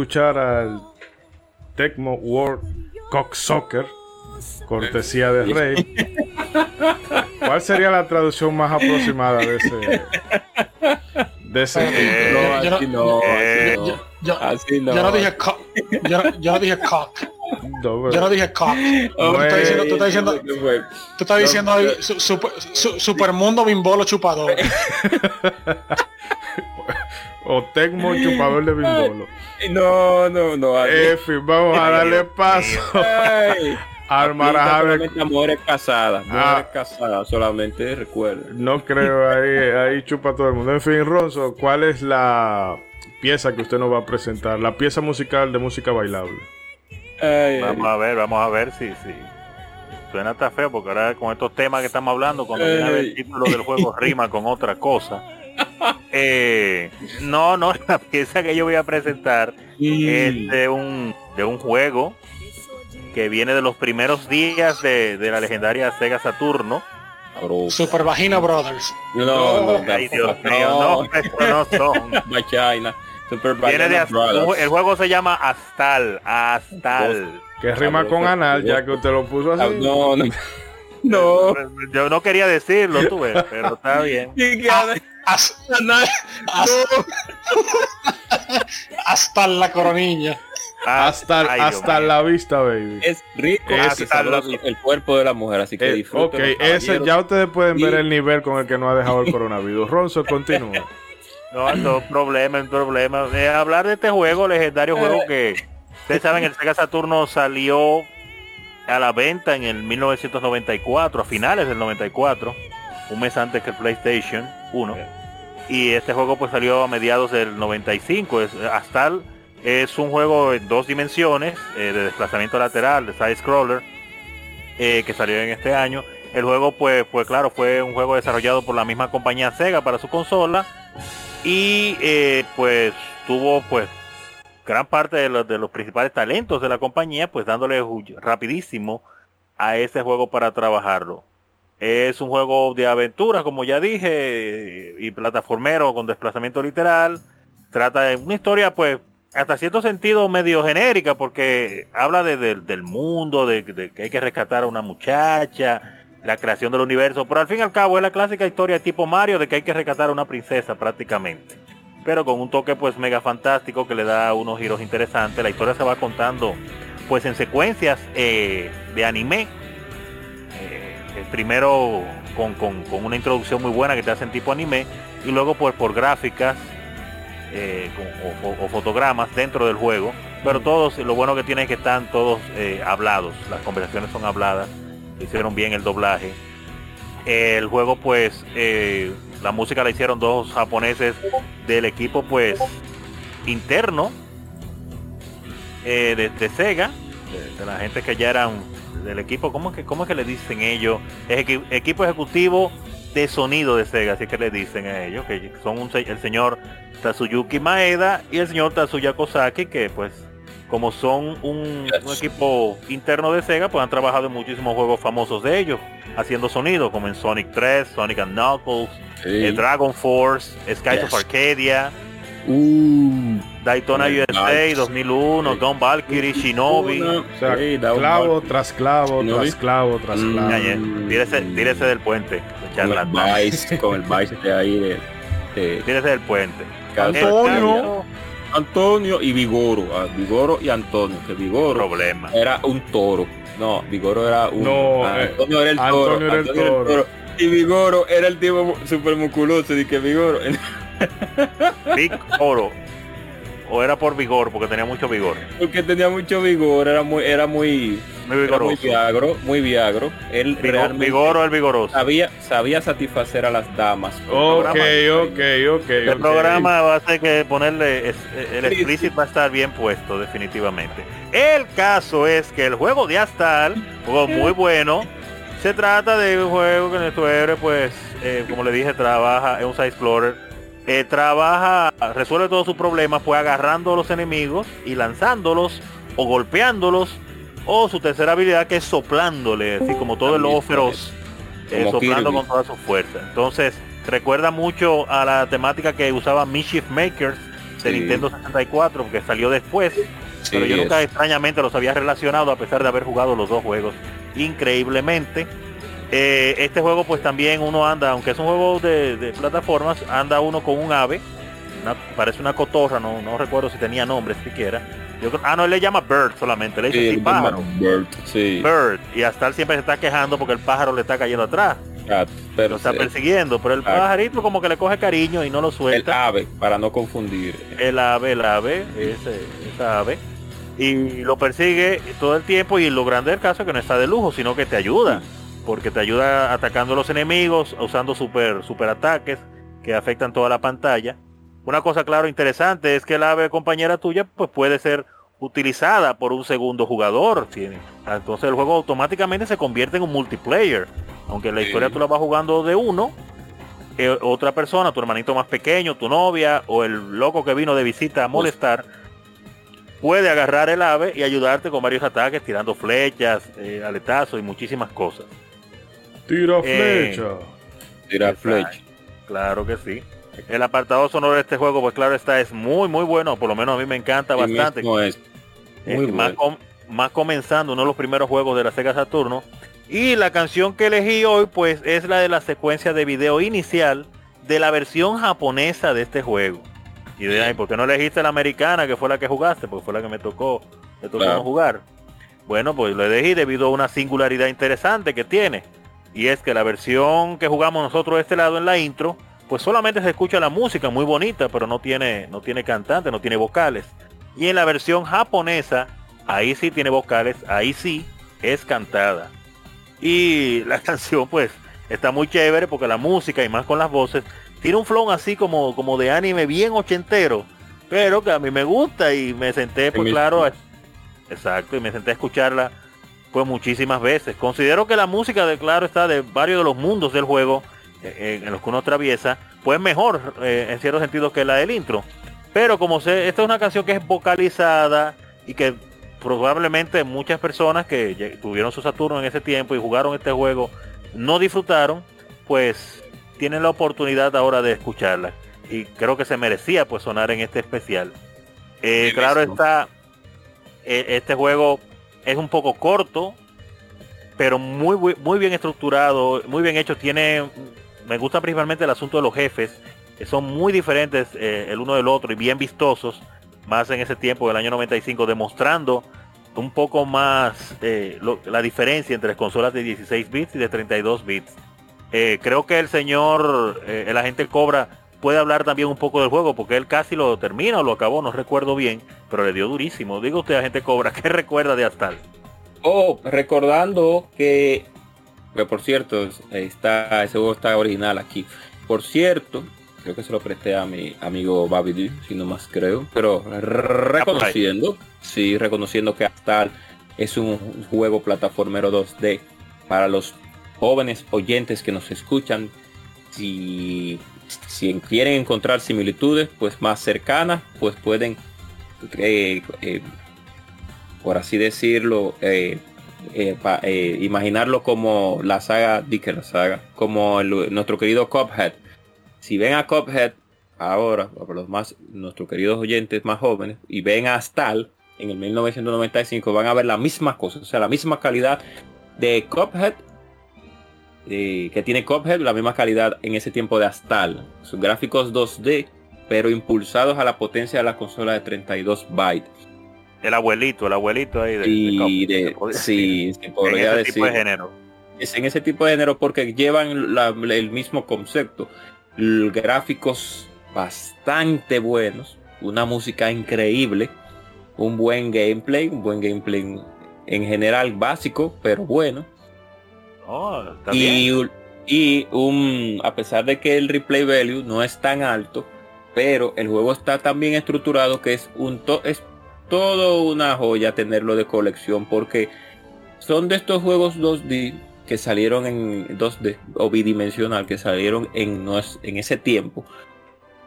[SPEAKER 1] Escuchar al Tecmo World Cock Soccer, cortesía de Rey, ¿cuál sería la traducción más aproximada de ese? De ese
[SPEAKER 3] no, así no, así no.
[SPEAKER 4] Yo no dije cock. Yo, no dije cock. yo no dije cock. tú estás diciendo, tú estás diciendo, tú estás diciendo ahí, super, supermundo bimbolo chupador.
[SPEAKER 1] o Tecmo chupador de bimbolo.
[SPEAKER 3] No, no, no.
[SPEAKER 1] Efi, vamos a darle paso. Al
[SPEAKER 3] Solamente mujeres casadas, mujeres ah. casadas, solamente recuerda.
[SPEAKER 1] No creo, ahí, ahí chupa todo el mundo. En fin, Ronzo, ¿cuál es la pieza que usted nos va a presentar? La pieza musical de música bailable.
[SPEAKER 2] vamos a ver, vamos a ver si, si. Suena hasta feo porque ahora con estos temas que estamos hablando, cuando viene el título del juego rima con otra cosa. Eh, no, no, la pieza que yo voy a presentar es de un, de un juego que viene de los primeros días de, de la legendaria Sega Saturno.
[SPEAKER 4] Super Vagina Brothers.
[SPEAKER 3] No, no, no, Ay, Dios mío, no, no son. Vagina.
[SPEAKER 2] Super Vagina de Brothers. El juego se llama Astal, Astal.
[SPEAKER 1] Que rima con anal, ya que usted lo puso así.
[SPEAKER 3] No, no. No.
[SPEAKER 2] Yo no quería decirlo, tú ves, pero está bien.
[SPEAKER 4] hasta la coronilla.
[SPEAKER 1] Hasta, hasta la vista, baby.
[SPEAKER 3] Es rico es, el cuerpo de la mujer, así que eh,
[SPEAKER 1] Ok, ese, ya ustedes pueden ver el nivel con el que no ha dejado el coronavirus. Ronzo, continúa.
[SPEAKER 2] No, no problema, no problema. Eh, hablar de este juego, legendario juego que ustedes saben, el Sega Saturno salió a la venta en el 1994, a finales del 94, un mes antes que el PlayStation 1. Y este juego pues salió a mediados del 95. Es, hasta es un juego en dos dimensiones, eh, de desplazamiento lateral, de side scroller, eh, que salió en este año. El juego pues, pues claro, fue un juego desarrollado por la misma compañía Sega para su consola. Y eh, pues tuvo pues gran parte de los, de los principales talentos de la compañía, pues dándole rapidísimo a ese juego para trabajarlo. Es un juego de aventura, como ya dije, y plataformero con desplazamiento literal. Trata de una historia, pues, hasta cierto sentido medio genérica, porque habla de, del mundo, de, de, que hay que rescatar a una muchacha, la creación del universo, pero al fin y al cabo es la clásica historia tipo Mario de que hay que rescatar a una princesa prácticamente pero con un toque pues mega fantástico que le da unos giros interesantes. La historia se va contando pues en secuencias eh, de anime. Eh, primero con, una introducción muy buena que te hacen tipo anime y luego pues por gráficas eh, o, fotogramas dentro del juego. Pero todos, lo bueno que tiene es que están todos hablados, las conversaciones son habladas, hicieron bien el doblaje. El juego pues la música la hicieron dos japoneses del equipo pues interno eh, de, Sega, de, la gente que ya eran del equipo, ¿cómo, que, cómo es que le dicen ellos? Es equipo ejecutivo de sonido de Sega, así que le dicen a ellos, que son un, el señor Tatsuyuki Maeda y el señor Tatsuya Kosaki, que pues como son un, equipo interno de Sega, pues han trabajado en muchísimos juegos famosos de ellos, haciendo sonido, como en Sonic 3, Sonic and Knuckles, eh, Dragon Force, Skies of Arcadia,
[SPEAKER 3] uh,
[SPEAKER 2] Daytona USA 2001, Don Valkyrie, Shinobi.
[SPEAKER 1] clavo tras clavo, tras clavo, tras mm.
[SPEAKER 2] clavo. tírese, del puente.
[SPEAKER 3] Con el Vice, con el Vice de ahí.
[SPEAKER 2] De, tírese del puente.
[SPEAKER 3] Antonio. Antonio y Vigoro, ah, Vigoro y Antonio, que Vigoro
[SPEAKER 2] Problema.
[SPEAKER 3] era un toro. No, Vigoro era un
[SPEAKER 1] no, ah,
[SPEAKER 3] eh, Antonio era el toro. Antonio era el toro. Y Vigoro era el tipo super musculoso, y que Vigoro.
[SPEAKER 2] Vigoro. O era por vigor, porque tenía mucho vigor.
[SPEAKER 3] Porque tenía mucho vigor, era muy, era muy,
[SPEAKER 2] muy vigoroso.
[SPEAKER 3] muy viagro, muy viagro.
[SPEAKER 2] Él realmente vigor o el vigoroso.
[SPEAKER 3] Sabía, sabía satisfacer a las damas.
[SPEAKER 1] Ok, ok, ok.
[SPEAKER 2] El programa va a tener que ponerle, el explícito va a estar bien puesto, definitivamente. El caso es que el juego de Astal, juego muy bueno, se trata de un juego que en el pues, eh, como le dije, trabaja, es un side explorer eh, trabaja, resuelve todos sus problemas, pues agarrando a los enemigos y lanzándolos o golpeándolos. O su tercera habilidad que es soplándole, así como todo el lobo feroz, eh, soplando
[SPEAKER 3] Kirby.
[SPEAKER 2] con toda su fuerza. Entonces, recuerda mucho a la temática que usaba Mischief Makers de
[SPEAKER 3] Sí.
[SPEAKER 2] Nintendo 64, que salió después.
[SPEAKER 3] Sí,
[SPEAKER 2] pero yo
[SPEAKER 3] es-
[SPEAKER 2] nunca extrañamente los había relacionado a pesar de haber jugado los dos juegos increíblemente. Eh, este juego pues también uno anda, aunque es un juego de, de plataformas, anda uno con un ave, una- parece una cotorra, no, no recuerdo si tenía nombre siquiera. Yo creo- ah, no, él le llama Bird solamente, le dice
[SPEAKER 3] Sí, el
[SPEAKER 2] pájaro.
[SPEAKER 3] Bird, sí.
[SPEAKER 2] Bird. Y hasta él siempre se está quejando porque el pájaro le está cayendo atrás,
[SPEAKER 3] Ah, pero
[SPEAKER 2] lo está
[SPEAKER 3] el-
[SPEAKER 2] persiguiendo, pero el
[SPEAKER 3] Ah.
[SPEAKER 2] pajarito como que le coge cariño y no lo
[SPEAKER 3] el
[SPEAKER 2] suelta.
[SPEAKER 3] ave, para no confundir.
[SPEAKER 2] el ave, el ave, ese, esa ave, y lo persigue todo el tiempo y lo grande del caso es que no está de lujo, sino que te ayuda, porque te ayuda atacando a los enemigos, usando super, super ataques que afectan toda la pantalla. Una cosa claro interesante es que el ave compañera tuya pues puede ser utilizada por un segundo jugador. tiene- Entonces el juego automáticamente se convierte en un multiplayer. Aunque la
[SPEAKER 3] Sí.
[SPEAKER 2] historia tú la vas jugando de uno, eh, otra persona, tu hermanito más pequeño, tu novia o el loco que vino de visita a molestar, puede agarrar el ave y ayudarte con varios ataques, tirando flechas, eh, aletazos y muchísimas cosas.
[SPEAKER 1] Tira
[SPEAKER 2] Eh,
[SPEAKER 1] flecha.
[SPEAKER 3] Tira flecha.
[SPEAKER 2] Claro que sí. El apartado sonoro de este juego, pues claro está, es muy muy bueno, por lo menos a mí me encanta bastante.
[SPEAKER 3] mismo es
[SPEAKER 2] Eh,
[SPEAKER 3] muy
[SPEAKER 2] más,
[SPEAKER 3] bueno.
[SPEAKER 2] com- más comenzando uno de los primeros juegos de la Sega Saturno. Y la canción que elegí hoy, pues es la de la secuencia de video inicial de la versión japonesa de este juego. Y de ahí, ¿por qué no elegiste la americana, que fue la que jugaste? Porque fue la que me tocó, me tocó
[SPEAKER 3] Claro.
[SPEAKER 2] jugar. Bueno, pues lo elegí debido a una singularidad interesante que tiene. Y es que la versión que jugamos nosotros de este lado en la intro, pues solamente se escucha la música muy bonita, pero no tiene, no tiene cantante, no tiene vocales. Y en la versión japonesa, ahí sí tiene vocales, ahí sí es cantada. Y la canción pues está muy chévere porque la música y más con las voces tiene un flow así como, como de anime bien ochentero, pero que a mí me gusta y me senté pues claro, exacto, y me senté a escucharla pues muchísimas veces. Considero que la música de claro está de varios de los mundos del juego eh, eh, en los que uno atraviesa, pues mejor eh, en ciertos sentidos que la del intro. Pero como sé, esta es una canción que es vocalizada y que probablemente muchas personas que tuvieron su Saturno en ese tiempo y jugaron este juego no disfrutaron, pues tienen la oportunidad ahora de escucharla. Y creo que se merecía pues sonar en este especial. Eh, claro está, este juego es un poco corto, pero muy, muy bien estructurado, muy bien hecho. Tiene, me gusta principalmente el asunto de los jefes, que son muy diferentes eh, el uno del otro y bien vistosos, más en ese tiempo del año 95, demostrando un poco más eh, la diferencia entre las consolas de 16 bits y de 32 bits. Eh, creo que el señor, el agente Cobra, puede hablar también un poco del juego, porque él casi lo termina o lo acabó, no recuerdo bien, pero le dio durísimo. Diga usted, agente Cobra, ¿qué recuerda de Astal?
[SPEAKER 3] Oh, recordando que, que por cierto, está, ese juego está original aquí. Por cierto, creo que se lo presté a mi amigo Babidi, si no más creo, pero reconociendo, sí, reconociendo que Astal es un juego plataformero 2D para los jóvenes oyentes que nos escuchan. Si, si quieren encontrar similitudes, pues más cercanas, pues pueden eh, eh, por así decirlo, eh, eh, imaginarlo como la saga, di que la saga, como el- nuestro querido Cuphead. Si ven a Cuphead ahora, para los más, nuestros queridos oyentes más jóvenes, y ven a Astal en el 1995, van a ver la misma cosa, o sea, la misma calidad de Cuphead eh, que tiene Cuphead, la misma calidad en ese tiempo de Astal. Sus gráficos 2D, pero impulsados a la potencia de la consola de 32 bytes.
[SPEAKER 2] El abuelito, el abuelito ahí de, de
[SPEAKER 3] Y
[SPEAKER 2] Cuphead,
[SPEAKER 3] de,
[SPEAKER 2] se podría
[SPEAKER 3] sí, se
[SPEAKER 2] en
[SPEAKER 3] podría
[SPEAKER 2] ese
[SPEAKER 3] decir.
[SPEAKER 2] tipo de género.
[SPEAKER 3] Es en ese tipo de género porque llevan la- el mismo concepto. Gráficos bastante buenos, una música increíble, un buen gameplay, un buen gameplay en general básico, pero bueno.
[SPEAKER 2] Oh, está.
[SPEAKER 3] Y, un- y un, a pesar de que el replay value no es tan alto, pero el juego está tan bien estructurado que es un to- es todo una joya tenerlo de colección porque son de estos juegos 2D que salieron en 2D o bidimensional que salieron en, no es- en ese tiempo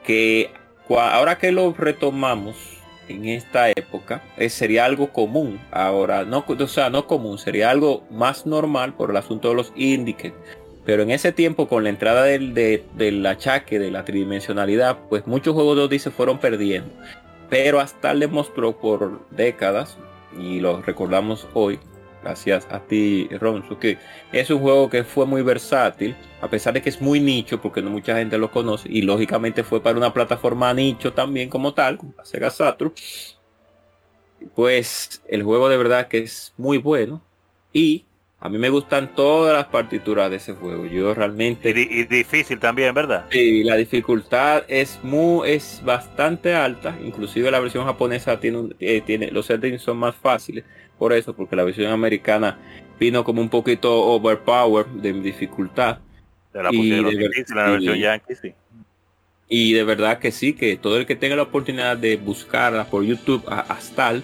[SPEAKER 3] que ahora que lo retomamos en esta época, eh, sería algo común. Ahora, no, o sea, no común, sería algo más normal por el asunto de los índices. Pero en ese tiempo, con la entrada del, del achaque de la tridimensionalidad, pues muchos juegos de Odyssey fueron perdiendo. Pero hasta le mostró por décadas, y lo recordamos hoy, gracias a ti, Ronzo, que es un juego que fue muy versátil, a pesar de que es muy nicho, porque no mucha gente lo conoce, y lógicamente fue para una plataforma nicho también como tal, como la Sega Saturn. Pues el juego de verdad que es muy bueno y a mí me gustan todas las partituras de ese juego. Yo realmente...
[SPEAKER 2] Y, difícil también, ¿verdad?
[SPEAKER 3] Sí, la dificultad es muy, es bastante alta. Inclusive la versión japonesa tiene, eh, tiene los settings son más fáciles. Por eso, porque la versión americana vino como un poquito overpower de dificultad.
[SPEAKER 2] la y de, la versión yankee, sí.
[SPEAKER 3] Y de verdad que sí, que todo el que tenga la oportunidad de buscarla por YouTube a Astal,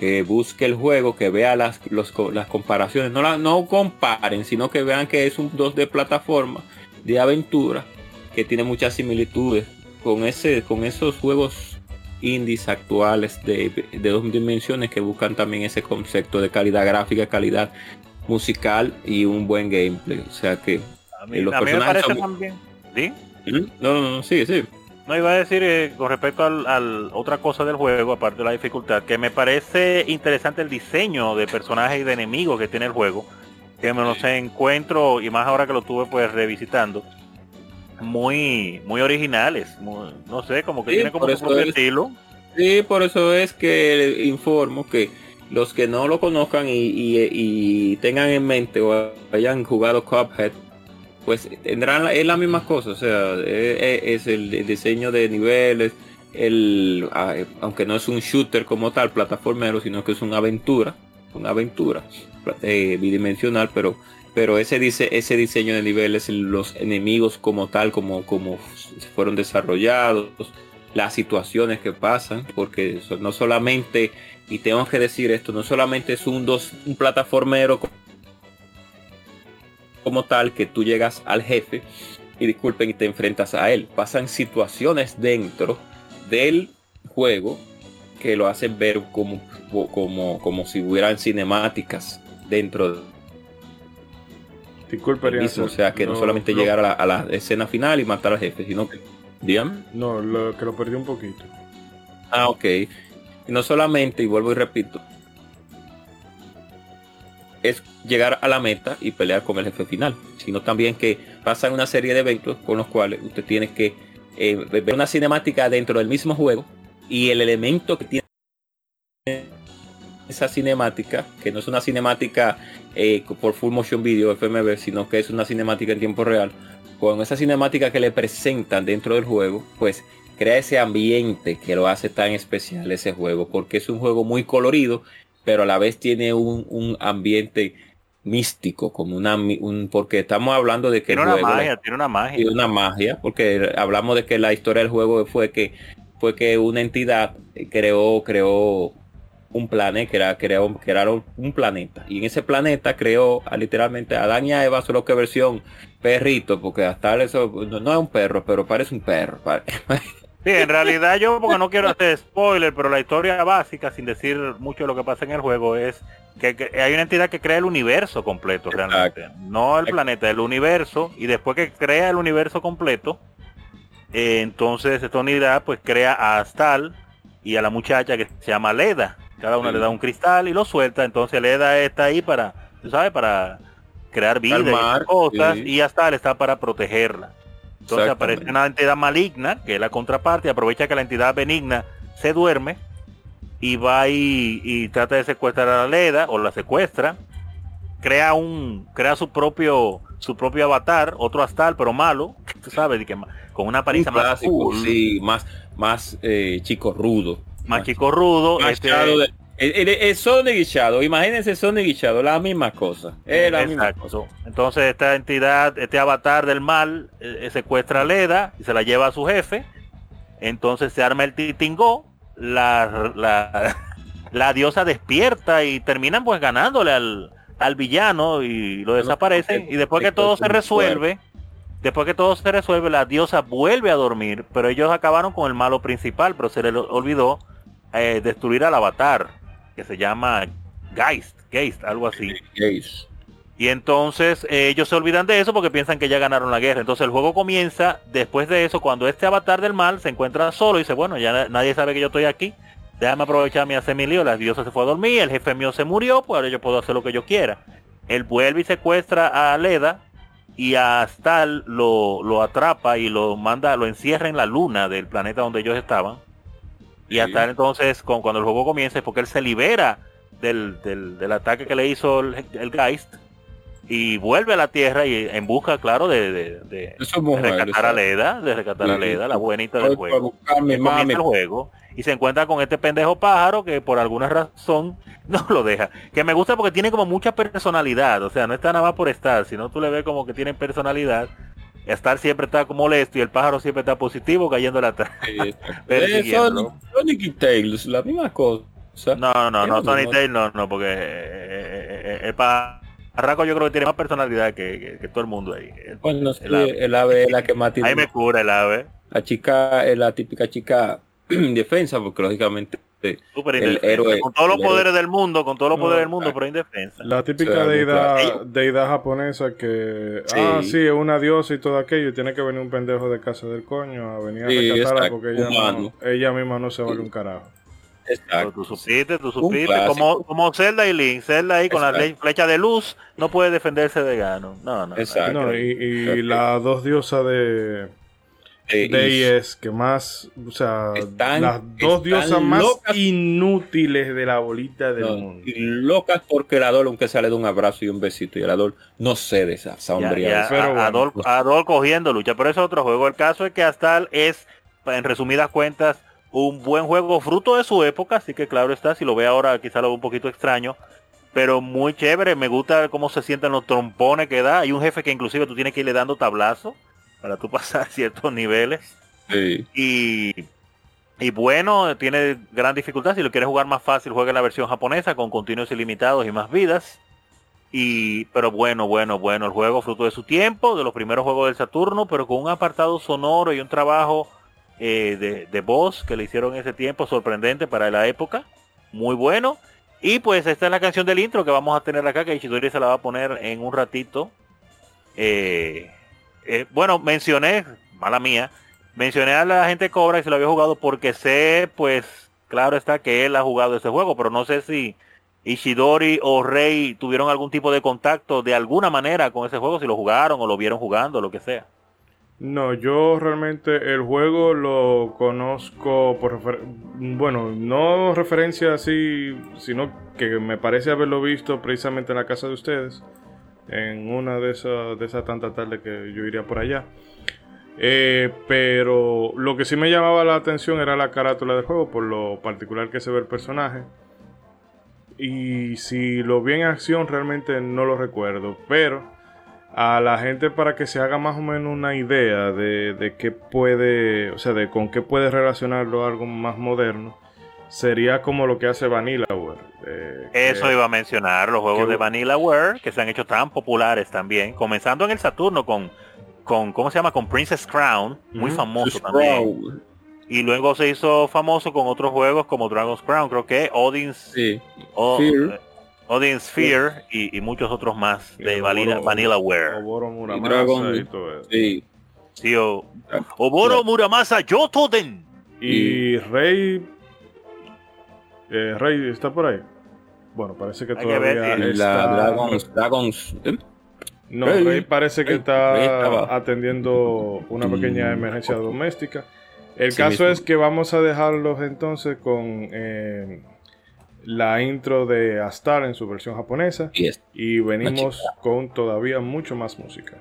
[SPEAKER 3] que busque el juego, que vea las, las comparaciones, no, la, no comparen, sino que vean que es un 2 de plataforma, de aventura, que tiene muchas similitudes con, ese, con esos juegos indies actuales de, dos dimensiones que buscan también ese concepto de calidad gráfica, calidad musical y un buen gameplay. O sea que
[SPEAKER 2] los personajes también. ¿Sí?
[SPEAKER 3] ¿Mm? No, no, no, sí, sí.
[SPEAKER 2] No, iba a decir eh, con respecto al, otra cosa del juego, aparte de la dificultad, que me parece interesante el diseño de personajes y de enemigos que tiene el juego, que me los encuentro, y más ahora que lo tuve pues revisitando, muy muy originales, no sé, como que tiene como su propio estilo.
[SPEAKER 3] Sí, por eso es que informo que los que no lo conozcan y, y tengan en mente o hayan jugado Cuphead, pues tendrán es la misma cosa, o sea, es, el, diseño de niveles, el aunque no es un shooter como tal, plataformero, sino que es una aventura, una aventura eh, bidimensional, pero pero ese dice ese diseño de niveles, los enemigos como tal, como como fueron desarrollados, las situaciones que pasan, porque no solamente y tengo que decir esto, no solamente es un dos un plataformero como tal que tú llegas al jefe y disculpen y te enfrentas a él. Pasan situaciones dentro del juego que lo hacen ver como, como, como si hubieran cinemáticas dentro de O sea que no, solamente llegar a la, escena final y matar al jefe, sino que.
[SPEAKER 1] Dígame. No, lo, que lo perdí un poquito.
[SPEAKER 3] Ah, ok. Y no solamente, y vuelvo y repito, es llegar a la meta y pelear con el jefe final, sino también que pasan una serie de eventos con los cuales usted tiene que eh, ver una cinemática dentro del mismo juego y el elemento que tiene esa cinemática, que no es una cinemática eh, por full motion video FMV, sino que es una cinemática en tiempo real, con esa cinemática que le presentan dentro del juego, pues crea ese ambiente que lo hace tan especial ese juego, porque es un juego muy colorido pero a la vez tiene un, ambiente místico, como una, un, porque estamos hablando de que
[SPEAKER 2] tiene una magia, tiene una magia,
[SPEAKER 3] tiene una magia, porque hablamos de que la historia del juego fue que fue que una entidad creó creó un planeta, que era, creó, crearon un planeta. Y en ese planeta creó a, literalmente a Adán y a Eva, solo que versión perrito, porque hasta eso no, es un perro, pero parece un perro.
[SPEAKER 2] Sí, en realidad yo, porque no quiero hacer spoiler, pero la historia básica, sin decir mucho de lo que pasa en el juego, es que, hay una entidad que crea el universo completo realmente. No el planeta, el universo. Y después que crea el universo completo, eh, entonces esta unidad pues crea a Astal y a la muchacha que se llama Leda. Cada una le da un cristal y lo suelta. Entonces Leda está ahí para, tú sabes, para crear vida y cosas. Y Astal está para protegerla. Entonces aparece una entidad maligna, que es la contraparte, aprovecha que la entidad benigna se duerme y va y, trata de secuestrar a la Leda o la secuestra. Crea un crea su propio su propio avatar, otro Astal pero malo, tú sabes, que con una apariencia más
[SPEAKER 3] más más eh, chico rudo.
[SPEAKER 2] Más, chico rudo,
[SPEAKER 3] este, el, Sonic y Shadow, imagínense Sonic y Shadow, la misma cosa. Es la misma cosa.
[SPEAKER 2] Entonces esta entidad, este avatar del mal, eh, secuestra a Leda y se la lleva a su jefe. Entonces se arma el titingó, la, la, diosa despierta y terminan pues ganándole al, al villano y lo desaparecen. Y después que todo se resuelve, Después que todo se resuelve, la diosa vuelve a dormir, pero ellos acabaron con el malo principal, pero se les olvidó eh, destruir al avatar, que se llama Geist, Geist, algo así.
[SPEAKER 3] Geist.
[SPEAKER 2] Y entonces eh, ellos se olvidan de eso porque piensan que ya ganaron la guerra. Entonces el juego comienza después de eso, cuando este avatar del mal se encuentra solo y dice, bueno, ya nadie sabe que yo estoy aquí. Déjame aprovechar mi hacer mi lío. La diosa se fue a dormir, el jefe mío se murió, pues ahora yo puedo hacer lo que yo quiera. Él vuelve y secuestra a Leda y hasta lo, lo atrapa y lo manda, lo encierra en la luna del planeta donde ellos estaban. Y hasta entonces, con, cuando el juego comienza, es porque él se libera del, del, del ataque que le hizo el, el Geist y vuelve a la tierra y en busca, claro, de, de, de, de rescatar a Leda, de rescatar a Leda, la buenita del juego. el juego y se encuentra con este pendejo pájaro que por alguna razón no lo deja. Que me gusta porque tiene como mucha personalidad, o sea, no está nada más por estar, sino tú le ves como que tiene personalidad. Estar siempre está como molesto y el pájaro siempre está positivo cayendo la
[SPEAKER 3] Sí. Sonic y Tails, la misma cosa.
[SPEAKER 2] No, no, no, Sonic Tails no, no, porque eh, eh, eh, el pájaro Arraco yo creo que tiene más personalidad que, que, todo el mundo ahí.
[SPEAKER 3] Bueno, el, ave. el, ave. es la que más tiene.
[SPEAKER 2] Ahí me cura el ave.
[SPEAKER 3] La chica es la típica chica indefensa, porque lógicamente
[SPEAKER 2] el héroe, con todos los poderes del mundo, con todos los poderes del mundo, pero indefensa.
[SPEAKER 1] La típica deidad, deidad japonesa que, ah, sí, es una diosa y todo aquello, y tiene que venir un pendejo de casa del coño a venir a rescatarla porque ella, no, ella misma no se vale un carajo.
[SPEAKER 2] Exacto. Tú supiste, tú supiste. Como, como Zelda y Link. Zelda ahí con la flecha de luz no puede defenderse de Gano. No, no.
[SPEAKER 1] Exacto. y, y las dos diosas de. De es que más, o sea, las dos diosas más inútiles de la bolita del mundo.
[SPEAKER 3] Y locas porque el Adol, aunque sale de un abrazo y un besito, y el Adol no cede esa sombría.
[SPEAKER 2] Pero Adol, Adol, cogiendo lucha, pero es otro juego. El caso es que hasta es, en resumidas cuentas, un buen juego fruto de su época, así que claro está, si lo ve ahora quizá lo ve un poquito extraño, pero muy chévere, me gusta cómo se sienten los trompones que da, hay un jefe que inclusive tú tienes que irle dando tablazo para tú pasar ciertos niveles. Y, y bueno, tiene gran dificultad, si lo quieres jugar más fácil, juega la versión japonesa con continuos ilimitados y más vidas. Y, pero bueno, bueno, bueno, el juego fruto de su tiempo, de los primeros juegos del Saturno, pero con un apartado sonoro y un trabajo eh, de, voz que le hicieron ese tiempo, sorprendente para la época, muy bueno. Y pues esta es la canción del intro que vamos a tener acá, que Ichidori se la va a poner en un ratito. Eh, eh, bueno, mencioné, mala mía, mencioné a la gente Cobra y se lo había jugado porque sé, pues, claro está que él ha jugado ese juego, pero no sé si Ishidori o Rey tuvieron algún tipo de contacto de alguna manera con ese juego, si lo jugaron o lo vieron jugando, lo que sea.
[SPEAKER 1] No, yo realmente el juego lo conozco por bueno, no referencia así, sino que me parece haberlo visto precisamente en la casa de ustedes, en una de esas de esas tantas tardes que yo iría por allá. Eh, pero lo que sí me llamaba la atención era la carátula del juego, por lo particular que se ve el personaje. Y si lo vi en acción, realmente no lo recuerdo, pero a la gente para que se haga más o menos una idea de, de qué puede, o sea, de con qué puede relacionarlo algo más moderno, sería como lo que hace Vanillaware.
[SPEAKER 2] Eh, Eso iba a mencionar, los juegos de Vanillaware que se han hecho tan populares también, comenzando en el Saturno con, con ¿cómo se llama? Con Princess Crown, muy famoso también. Y luego se hizo famoso con otros juegos como Dragon's Crown, creo que Odin's... Sí. Odin Sphere y, y, muchos otros más de Vanilla, Vanillaware.
[SPEAKER 1] Oboro Muramasa y todo eso.
[SPEAKER 2] Sí. Sí, o, Oboro Muramasa Yotoden.
[SPEAKER 1] Y Rey... Eh, Rey está por ahí. Bueno, parece que todavía
[SPEAKER 3] que está... La Dragons, Dragons... ¿eh?
[SPEAKER 1] No, Rey, parece que está atendiendo una pequeña emergencia doméstica. El caso es que vamos a dejarlos entonces con eh, la intro de Astar en su versión japonesa. Y venimos con todavía mucho más música.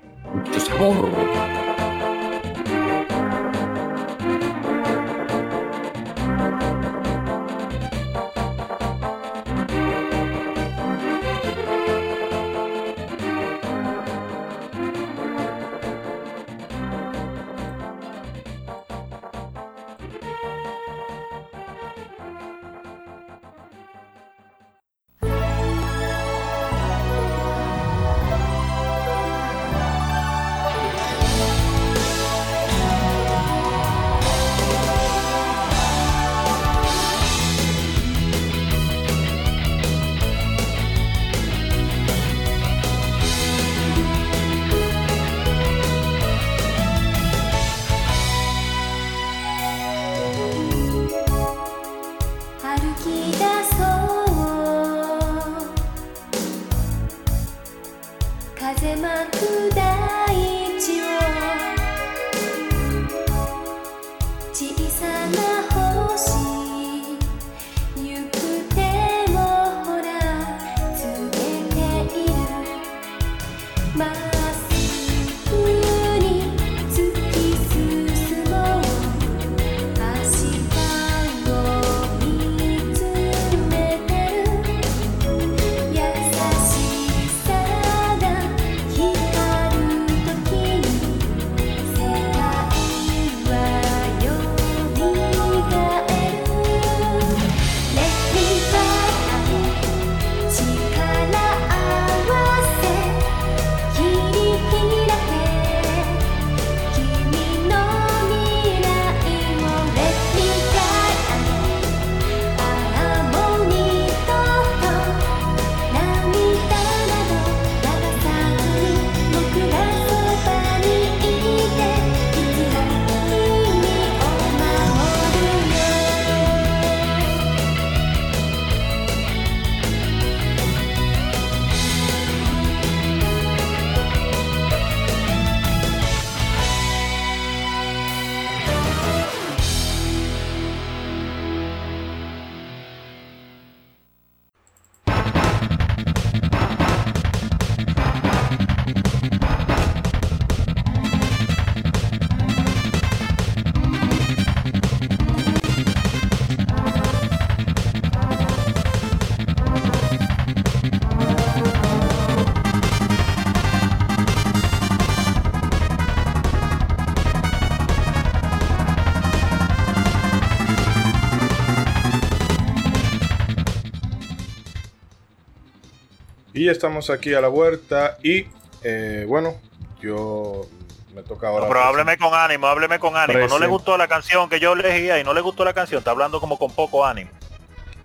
[SPEAKER 1] Y estamos aquí a la vuelta y eh, bueno, yo me toca ahora.
[SPEAKER 2] No, pero hábleme con ánimo, hábleme con ánimo. No le gustó la canción que yo elegía y no le gustó la canción, está hablando como con poco ánimo.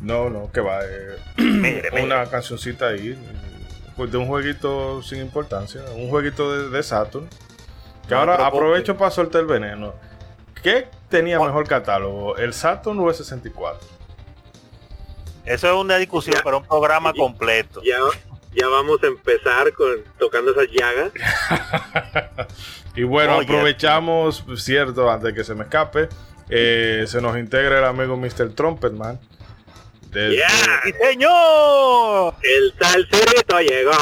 [SPEAKER 1] No, no, que va. eh,
[SPEAKER 2] Mire, mire.
[SPEAKER 1] una cancioncita ahí. pues, de un jueguito sin importancia. Un jueguito de, de Saturn. Que
[SPEAKER 2] No,
[SPEAKER 1] ahora
[SPEAKER 2] pero ¿por
[SPEAKER 1] aprovecho para soltar el veneno. ¿Qué tenía mejor catálogo? ¿El Saturn o el 64?
[SPEAKER 2] Eso es una discusión
[SPEAKER 5] Ya.
[SPEAKER 2] para un programa completo.
[SPEAKER 5] Ya, ya vamos a empezar con tocando esas llagas.
[SPEAKER 1] Y bueno, aprovechamos, cierto, antes de que se me escape. eh, se nos integra el amigo Mr. Trumpetman. Desde-
[SPEAKER 5] Yeah.
[SPEAKER 2] ¡Sí, señor!
[SPEAKER 5] El salserito llegó.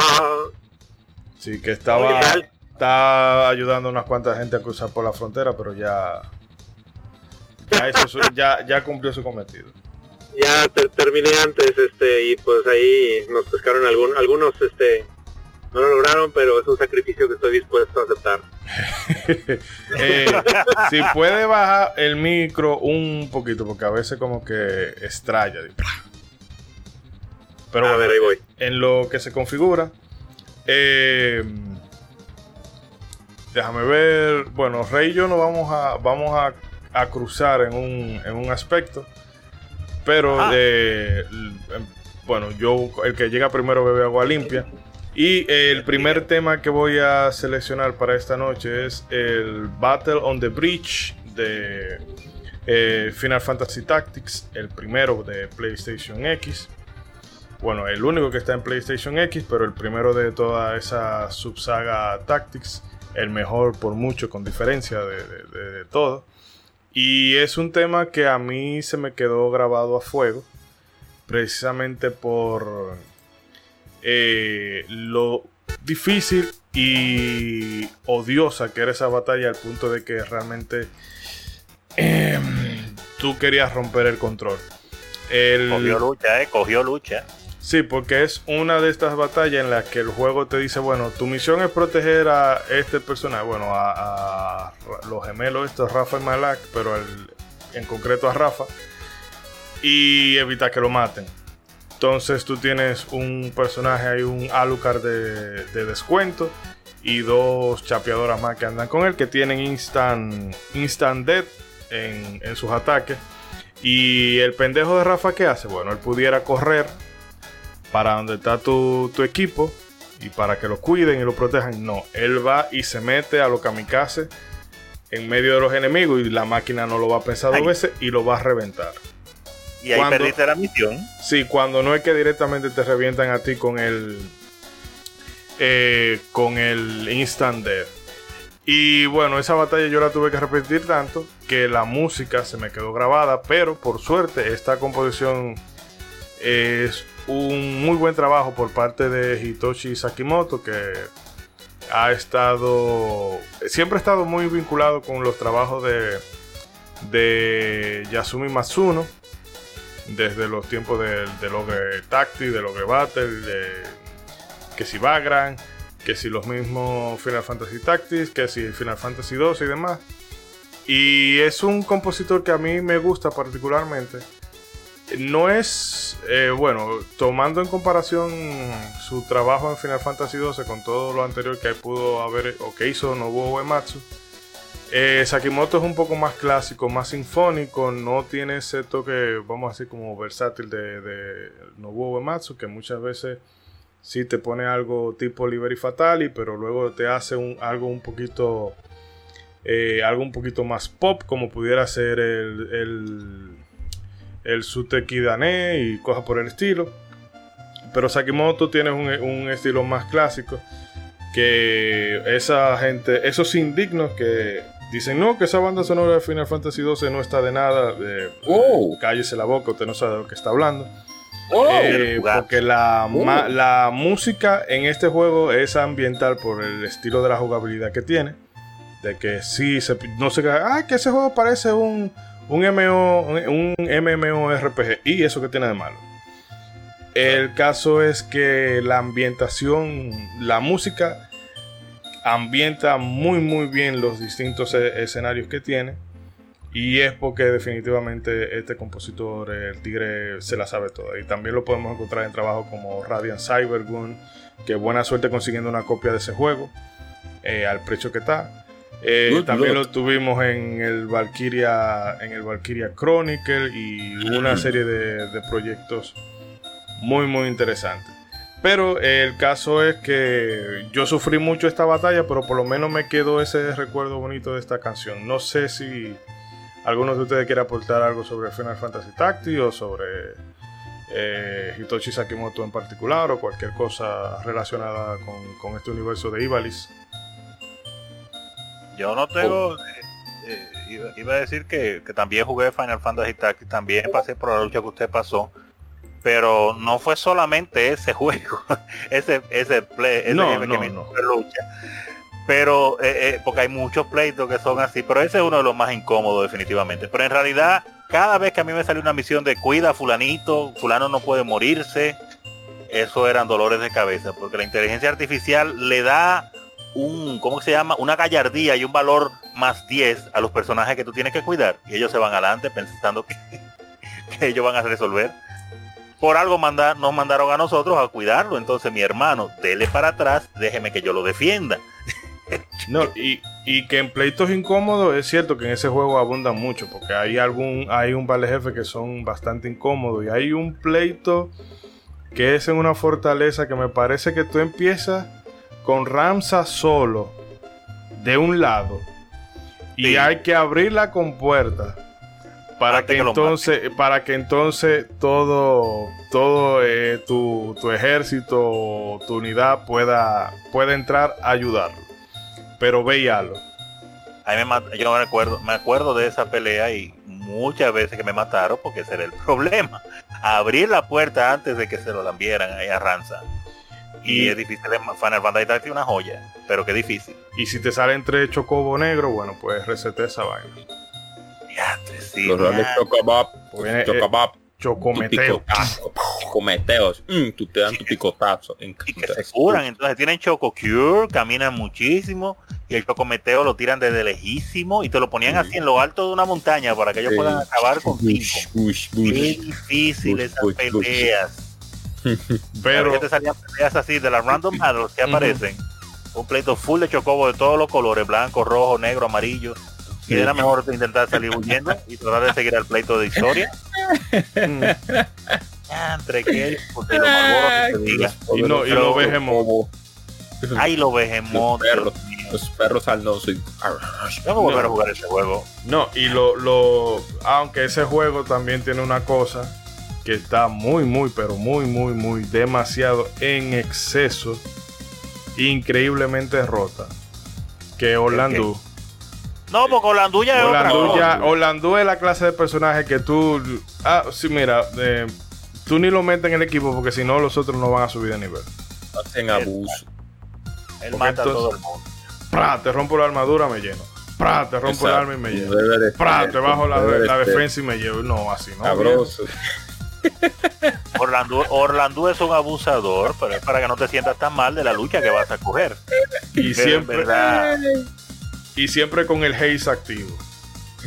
[SPEAKER 1] Sí, que estaba está ayudando a unas cuantas gente a cruzar por la frontera, pero ya ya, su- ya, ya cumplió su cometido.
[SPEAKER 5] Ya ter- terminé antes, este, y pues ahí nos pescaron algún, algunos, este, no lo lograron, pero es un sacrificio que estoy dispuesto a aceptar.
[SPEAKER 1] Eh, si puede bajar el micro un poquito, porque a veces como que estrella. de- Pero
[SPEAKER 5] a
[SPEAKER 1] bueno,
[SPEAKER 5] ver, ahí voy.
[SPEAKER 1] en lo que se configura. eh, déjame ver. Bueno, Rey y yo nos vamos a, vamos a, a cruzar en un, en un aspecto. Pero
[SPEAKER 2] Ajá.
[SPEAKER 1] de, em, bueno, yo el que llega primero bebe agua limpia. Y el primer tema que voy a seleccionar para esta noche es el Battle on the Bridge de eh, Final Fantasy Tactics, el primero de PlayStation X. Bueno, el único que está en PlayStation X, pero el primero de toda esa subsaga Tactics, el mejor por mucho, con diferencia de, de- de- de todo. Y es un tema que a mí se me quedó grabado a fuego, precisamente por eh, lo difícil y odiosa que era esa batalla, al punto de que realmente em, tú querías romper el control.
[SPEAKER 2] Cogió lucha, eh, cogió lucha.
[SPEAKER 1] Sí, porque es una de estas batallas en las que el juego te dice, bueno, tu misión es proteger a este personaje, bueno, a, los gemelos estos, Rafa y Malak, pero en concreto a Rafa, y evitar que lo maten. Entonces tú tienes un personaje ahí, un Alucard de, de descuento, y dos chapeadoras más que andan con él, que tienen instant, instant death en, en sus ataques. Y el pendejo de Rafa, ¿qué hace? Bueno, él pudiera correr para donde está tu, tu equipo y para que lo cuiden y lo protejan. No, él va y se mete a los kamikaze en medio de los enemigos y la máquina no lo va a pensar dos veces y lo va a reventar.
[SPEAKER 2] Y ahí
[SPEAKER 1] ¿Cuándo?
[SPEAKER 2] perdiste la misión.
[SPEAKER 1] Sí, cuando no es que directamente te revientan a ti con el eh, con el instant death. Y bueno, esa batalla yo la tuve que repetir tanto que la música se me quedó grabada, pero por suerte esta composición es un muy buen trabajo por parte de Hitoshi Sakimoto que ha estado siempre ha estado muy vinculado con los trabajos de de Yasumi Matsuno desde los tiempos del de Logre Tacti, de Logre Battle, de que si Vagrant, que si los mismos Final Fantasy Tactics, que si Final Fantasy 2 y demás. Y es un compositor que a mí me gusta particularmente. No es, eh, bueno, tomando en comparación su trabajo en Final Fantasy 12 con todo lo anterior que pudo haber o que hizo Nobuo Uematsu, eh, Sakimoto es un poco más clásico, más sinfónico, no tiene ese toque, vamos a decir, como versátil de, Nobuo Uematsu, que muchas veces sí te pone algo tipo Liberi Fatali, pero luego te hace algo un poquito eh, algo un poquito más pop, como pudiera ser el, el Suteki Dane y cosas por el estilo. Pero Sakimoto tiene un, un estilo más clásico que esa gente, esos indignos que dicen no, que esa banda sonora de Final Fantasy XII no está de nada, eh,
[SPEAKER 3] Oh.
[SPEAKER 1] cállese la boca, usted no sabe de lo que está hablando.
[SPEAKER 3] Oh.
[SPEAKER 1] Eh, porque la,
[SPEAKER 3] Oh.
[SPEAKER 1] ma- la música en este juego es ambiental por el estilo de la jugabilidad que tiene. De que sí, se, no se ah, que ese juego parece un, un, MO, un MMORPG. Y eso que tiene de malo. El caso es que la ambientación, la música ambienta muy muy bien los distintos e- escenarios que tiene. Y es porque definitivamente este compositor, el Tigre, se la sabe toda. Y también lo podemos encontrar en trabajos como Radiant Cybergun, que buena suerte consiguiendo una copia de ese juego eh, al precio que está. Eh, también lo tuvimos en el Valkyria, en el Valkyria Chronicle y una serie de, de proyectos muy muy interesantes. Pero el caso es que yo sufrí mucho esta batalla, pero por lo menos me quedó ese recuerdo bonito de esta canción. No sé si ¿Alguno de ustedes quiere aportar algo sobre Final Fantasy Tactics o sobre eh, Hitoshi Sakimoto en particular o cualquier cosa relacionada con, este universo de Ivalice?
[SPEAKER 2] Yo no tengo... Oh. Eh, eh, iba, a decir que, también jugué Final Fantasy Tactics, también pasé por la lucha que usted pasó, pero no fue solamente ese juego, ese, ese play, ese
[SPEAKER 1] no, no, que
[SPEAKER 2] no. lucha pero eh, eh, porque hay muchos pleitos que son así, pero ese es uno de los más incómodos definitivamente. Pero en realidad, cada vez que a mí me sale una misión de cuida fulanito, fulano no puede morirse, eso eran dolores de cabeza, porque la inteligencia artificial le da un, ¿cómo se llama? Una gallardía y un valor más 10 a los personajes que tú tienes que cuidar. Y ellos se van adelante pensando que, ellos van a resolver. Por algo manda, nos mandaron a nosotros a cuidarlo. Entonces mi hermano, dele para atrás, déjeme que yo lo defienda.
[SPEAKER 1] No, y, que en pleitos incómodos es cierto que en ese juego abundan mucho, porque hay algún, hay un par de jefes que son bastante incómodos. Y hay un pleito que es en una fortaleza que me parece que tú empiezas con Ramsa solo de un lado. Y hay que abrir la compuerta para que, entonces para que entonces todo todo eh, tu, tu, ejército tu unidad pueda pueda entrar a ayudarlo pero veíalo.
[SPEAKER 2] Me yo me acuerdo, me acuerdo de esa pelea y muchas veces que me mataron porque ese era el problema. Abrir la puerta antes de que se lo lambieran ahí a Ranza. Y, es difícil, Final Fantasy Tactics una joya, pero qué difícil.
[SPEAKER 1] Y si te sale entre chocobo negro, bueno, pues resete esa vaina.
[SPEAKER 3] Ya, sí, Los reales chocobab, chocobab
[SPEAKER 1] Chocometeo.
[SPEAKER 3] Chocometeos. Mm, tú te dan tu picotazo.
[SPEAKER 2] y que se curan. Entonces tienen Choco Cure, caminan muchísimo. Y el Chocometeo lo tiran desde lejísimo. Y te lo ponían así en lo alto de una montaña para que ellos puedan acabar contigo. Qué difícil esas peleas. Pero que te salían peleas así de las random battles que aparecen. Un pleito full de chocobo de todos los colores, blanco, rojo, negro, amarillo. Y era mejor intentar salir huyendo y tratar de seguir al pleito de historia. Entre que porque
[SPEAKER 1] Y, no, y lo vejemos.
[SPEAKER 2] Ay, lo vejemos.
[SPEAKER 3] Los perros al no
[SPEAKER 2] Vamos a volver a jugar ese juego.
[SPEAKER 1] No, y lo, lo. Aunque ese juego también tiene una cosa que está muy, muy, pero muy, muy, muy demasiado en exceso. Increíblemente rota. Que Orlando.
[SPEAKER 2] No, porque Orlandú ya es
[SPEAKER 1] Orlandú, es la clase de personaje que tú. Ah, sí, mira, eh, tú ni lo metes en el equipo porque si no, los otros no van a subir de nivel.
[SPEAKER 3] Hacen abuso.
[SPEAKER 2] Él mata a todo el mundo.
[SPEAKER 1] Pra, te rompo la armadura, me lleno. Pra, te rompo el arma y me lleno. Pra, te bajo la, defensa y me llevo. No, así no.
[SPEAKER 3] Sabroso.
[SPEAKER 2] Orlandú, es un abusador, pero es para que no te sientas tan mal de la lucha que vas a coger.
[SPEAKER 1] Y siempre. Verdad, y siempre con el haze activo.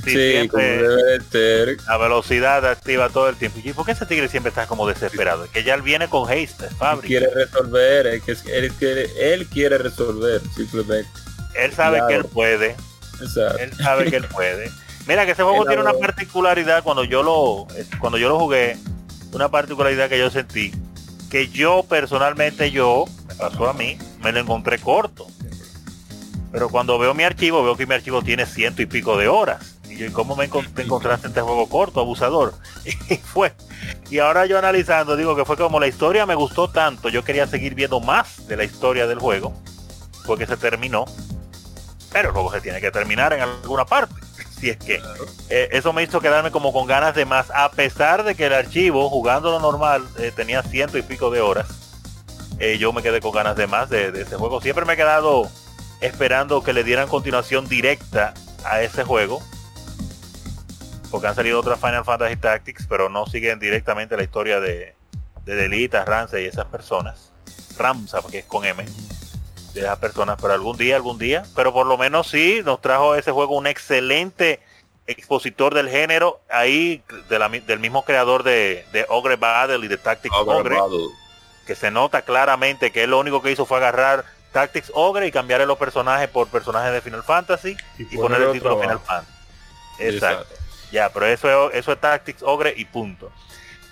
[SPEAKER 2] Sí, siempre debe ser. La velocidad activa todo el tiempo. ¿Y por qué ese tigre siempre está como desesperado? Es que ya él viene con haste,
[SPEAKER 3] Fabri. Quiere resolver, es que él quiere, él quiere resolver, simplemente.
[SPEAKER 2] Él sabe que él puede. Él sabe que él puede. Mira que ese juego tiene una particularidad cuando yo lo cuando yo lo jugué, una particularidad que yo sentí que yo personalmente yo me pasó a mí, me lo encontré corto. Pero cuando veo mi archivo, veo que mi archivo tiene ciento y pico de horas. Y yo, ¿cómo me encontraste este juego corto, abusador? Y fue. Y ahora yo analizando, digo que fue como la historia me gustó tanto, yo quería seguir viendo más de la historia del juego, porque se terminó. Pero luego se tiene que terminar en alguna parte. Si es que eh, eso me hizo quedarme como con ganas de más, a pesar de que el archivo, jugando lo normal, eh, tenía ciento y pico de horas. Eh, yo me quedé con ganas de más de, de ese juego. Siempre me he quedado esperando que le dieran continuación directa a ese juego. Porque han salido otras Final Fantasy Tactics, pero no siguen directamente la historia de, de Delita, Ramsey y esas personas. Ramsa, porque es con M. De esas personas, pero algún día, algún día. Pero por lo menos sí nos trajo ese juego un excelente expositor del género, ahí del mismo creador de, Ogre Battle y de Tactics Ogre, que se nota claramente que él lo único que hizo fue agarrar Tactics Ogre y cambiar los personajes por personajes de Final Fantasy y, poner el título Final Fantasy. Exacto. Ya, pero eso, eso es Tactics Ogre y punto.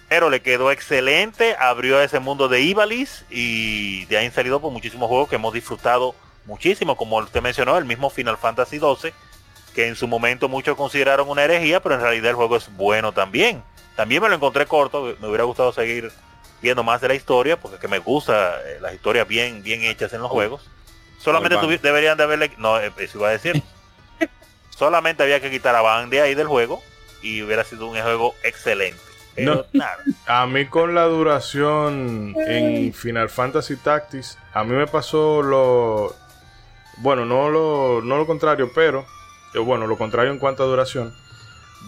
[SPEAKER 2] Pero le quedó excelente, abrió ese mundo de Ivalice y de ahí han salido por muchísimos juegos que hemos disfrutado muchísimo, como usted mencionó, el mismo Final Fantasy XII, que en su momento muchos consideraron una herejía, pero en realidad el juego es bueno también. También me lo encontré corto, me hubiera gustado seguir viendo más de la historia, porque que me gusta eh, las historias bien, bien hechas en los oh. juegos. Solamente deberían de haberle, no, eh, eso iba a decir. Solamente había que quitar a Van de ahí del juego y hubiera sido un juego excelente.
[SPEAKER 1] A mí con la duración en Final Fantasy Tactics, a mí me pasó lo... Bueno, no lo, no lo contrario, pero... Eh, bueno, lo contrario en cuanto a duración.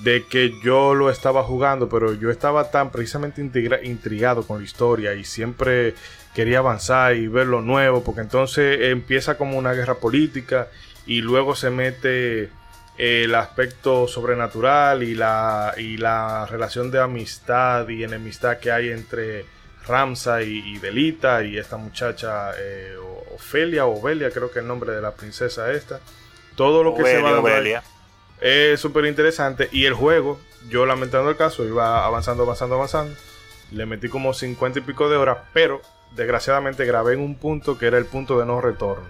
[SPEAKER 1] De que yo lo estaba jugando, pero yo estaba tan precisamente intrigado con la historia y siempre quería avanzar y ver lo nuevo, porque entonces empieza como una guerra política y luego se mete el aspecto sobrenatural y la, y la relación de amistad y enemistad que hay entre Ramsa y, Belita y esta muchacha eh, Ofelia o Ovelia, creo que es el nombre de la princesa esta. Todo lo que se va a Ovelia. es súper interesante y el juego, yo lamentando el caso, iba avanzando, avanzando, avanzando. Le metí como 50 y pico de horas, pero desgraciadamente grabé en un punto que era el punto de no retorno.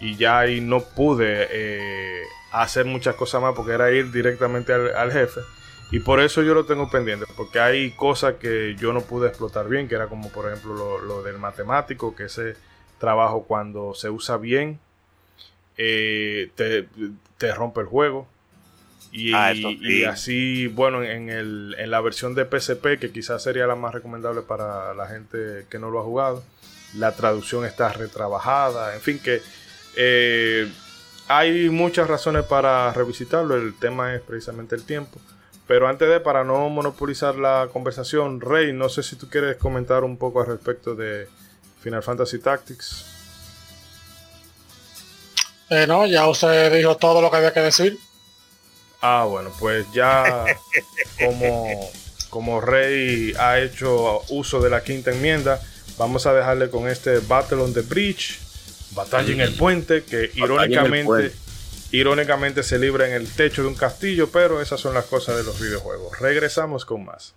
[SPEAKER 1] Y ya ahí no pude eh, hacer muchas cosas más porque era ir directamente al, jefe. Y por eso yo lo tengo pendiente, porque hay cosas que yo no pude explotar bien, que era como por ejemplo lo, del matemático, que ese trabajo cuando se usa bien eh, te, rompe el juego. Y, ah, y así, bueno, en, el, en la versión de PSP, que quizás sería la más recomendable para la gente que no lo ha jugado, la traducción está retrabajada, en fin, que eh, hay muchas razones para revisitarlo, el tema es precisamente el tiempo. Pero antes de, para no monopolizar la conversación, Rey, no sé si tú quieres comentar un poco al respecto de Final Fantasy Tactics.
[SPEAKER 4] Eh, no, ya usted dijo todo lo que había que decir.
[SPEAKER 1] Ah, bueno, pues ya como, como Rey ha hecho uso de la quinta enmienda, vamos a dejarle con este Battle on the Bridge Batalla en el puente, que irónicamente, irónicamente se libra en el techo de un castillo, pero esas son las cosas de los videojuegos. Regresamos con más.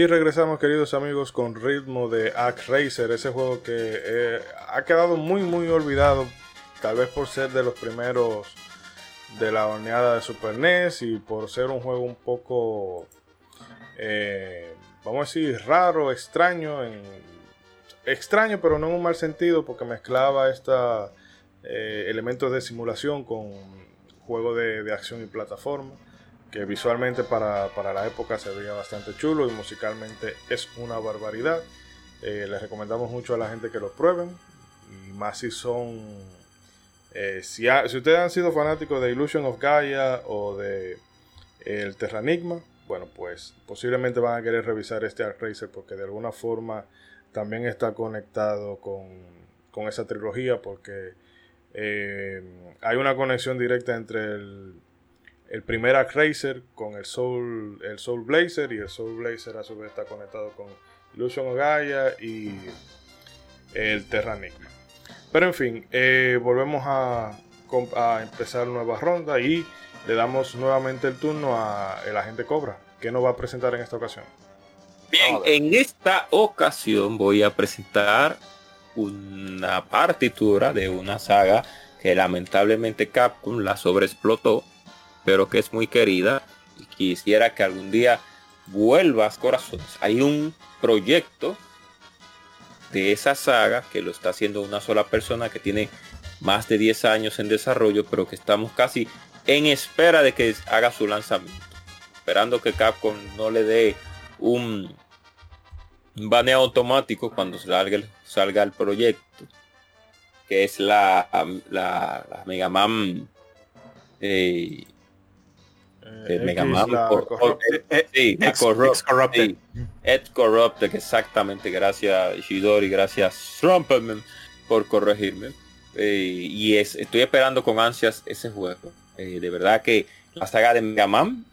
[SPEAKER 1] Y regresamos queridos amigos con ritmo de Act Racer, ese juego que eh, ha quedado muy muy olvidado, tal vez por ser de los primeros de la horneada de Super NES y por ser un juego un poco, eh, vamos a decir, raro, extraño, extraño pero no en un mal sentido porque mezclaba esta, eh, elementos de simulación con juego de, de acción y plataforma que visualmente para, para, la época se veía bastante chulo y musicalmente es una barbaridad. Eh, les recomendamos mucho a la gente que lo prueben y más si son... Eh, si, si, ustedes han sido fanáticos de Illusion of Gaia o de El Terranigma, bueno, pues posiblemente van a querer revisar este Arc Racer porque de alguna forma también está conectado con, con esa trilogía porque eh, hay una conexión directa entre el el primer Arc Racer con el Soul, el Soul Blazer y el Soul Blazer a su vez está conectado con Illusion of Gaia y el Terranigma. Pero en fin, eh, volvemos a, a, empezar nueva ronda y le damos nuevamente el turno a el agente Cobra. que nos va a presentar en esta ocasión?
[SPEAKER 3] Bien, en esta ocasión voy a presentar una partitura de una saga que lamentablemente Capcom la sobreexplotó pero que es muy querida y quisiera que algún día vuelvas corazones. Hay un proyecto de esa saga que lo está haciendo una sola persona que tiene más de 10 años en desarrollo, pero que estamos casi en espera de que haga su lanzamiento. Esperando que Capcom no le dé un, baneo automático cuando salga el, salga el proyecto. Que es la, la, la Mega Man eh,
[SPEAKER 1] Eh,
[SPEAKER 3] Mega
[SPEAKER 1] X,
[SPEAKER 3] Man
[SPEAKER 1] Corrupted.
[SPEAKER 3] eh, sí,
[SPEAKER 6] Corrupted.
[SPEAKER 3] sí, Ed Corrupted, exactamente, gracias Ishidori, gracias Trumpman por corregirme. Eh, y es, estoy esperando con ansias ese juego. Eh, de verdad que la saga de Mega Man,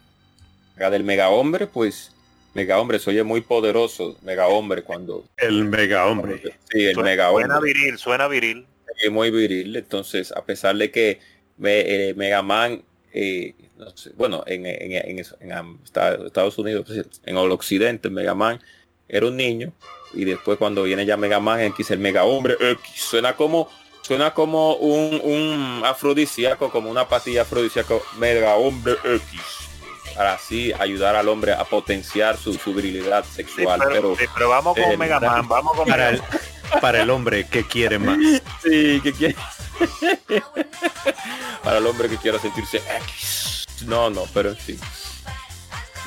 [SPEAKER 3] la saga del Mega Hombre, pues Mega Hombre se oye muy poderoso, Mega Hombre cuando...
[SPEAKER 6] El mega hombre.
[SPEAKER 3] Sí, el
[SPEAKER 2] Suena,
[SPEAKER 3] Mega
[SPEAKER 2] suena
[SPEAKER 3] Hombre.
[SPEAKER 2] viril, suena viril.
[SPEAKER 3] es muy viril. Entonces, a pesar de que me- eh, Mega Man, eh, no sé, bueno, en, en, en Estados Unidos, pues, en el occidente, Mega Man era un niño. Y después cuando viene ya Mega Man X, el Mega Hombre X, suena como suena como un, un afrodisíaco, como una pastilla afrodisíaco Mega Hombre X. Para así ayudar al hombre a potenciar su, su virilidad
[SPEAKER 2] Sí,
[SPEAKER 3] sexual.
[SPEAKER 2] pero,
[SPEAKER 3] pero
[SPEAKER 2] sí, pero vamos con
[SPEAKER 3] eh,
[SPEAKER 2] Mega Man, vamos con
[SPEAKER 6] Para
[SPEAKER 2] Mega
[SPEAKER 6] el, para el hombre que quiere más.
[SPEAKER 3] Sí, que quiere. Para el hombre que quiera sentirse X. No, no, pero fin.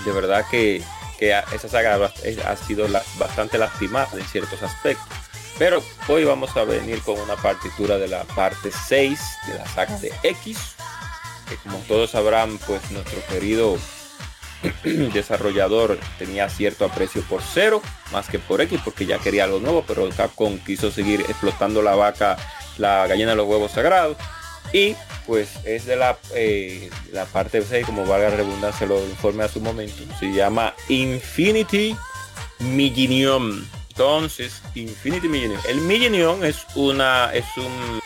[SPEAKER 3] De verdad que, que esa saga ha sido bastante lastimada en ciertos aspectos. Pero hoy vamos a venir con una partitura de la parte 6 de la saga de X. Que como todos sabrán, pues nuestro querido desarrollador tenía cierto aprecio por cero más que por X porque ya quería algo nuevo pero Capcom quiso seguir explotando la vaca la gallina de los huevos sagrados. Y pues es de la eh, la parte 6 como valga la redundancia lo informe a su momento. Se llama Infinity Millennium entonces Infinity Millennium el Millennium es una es un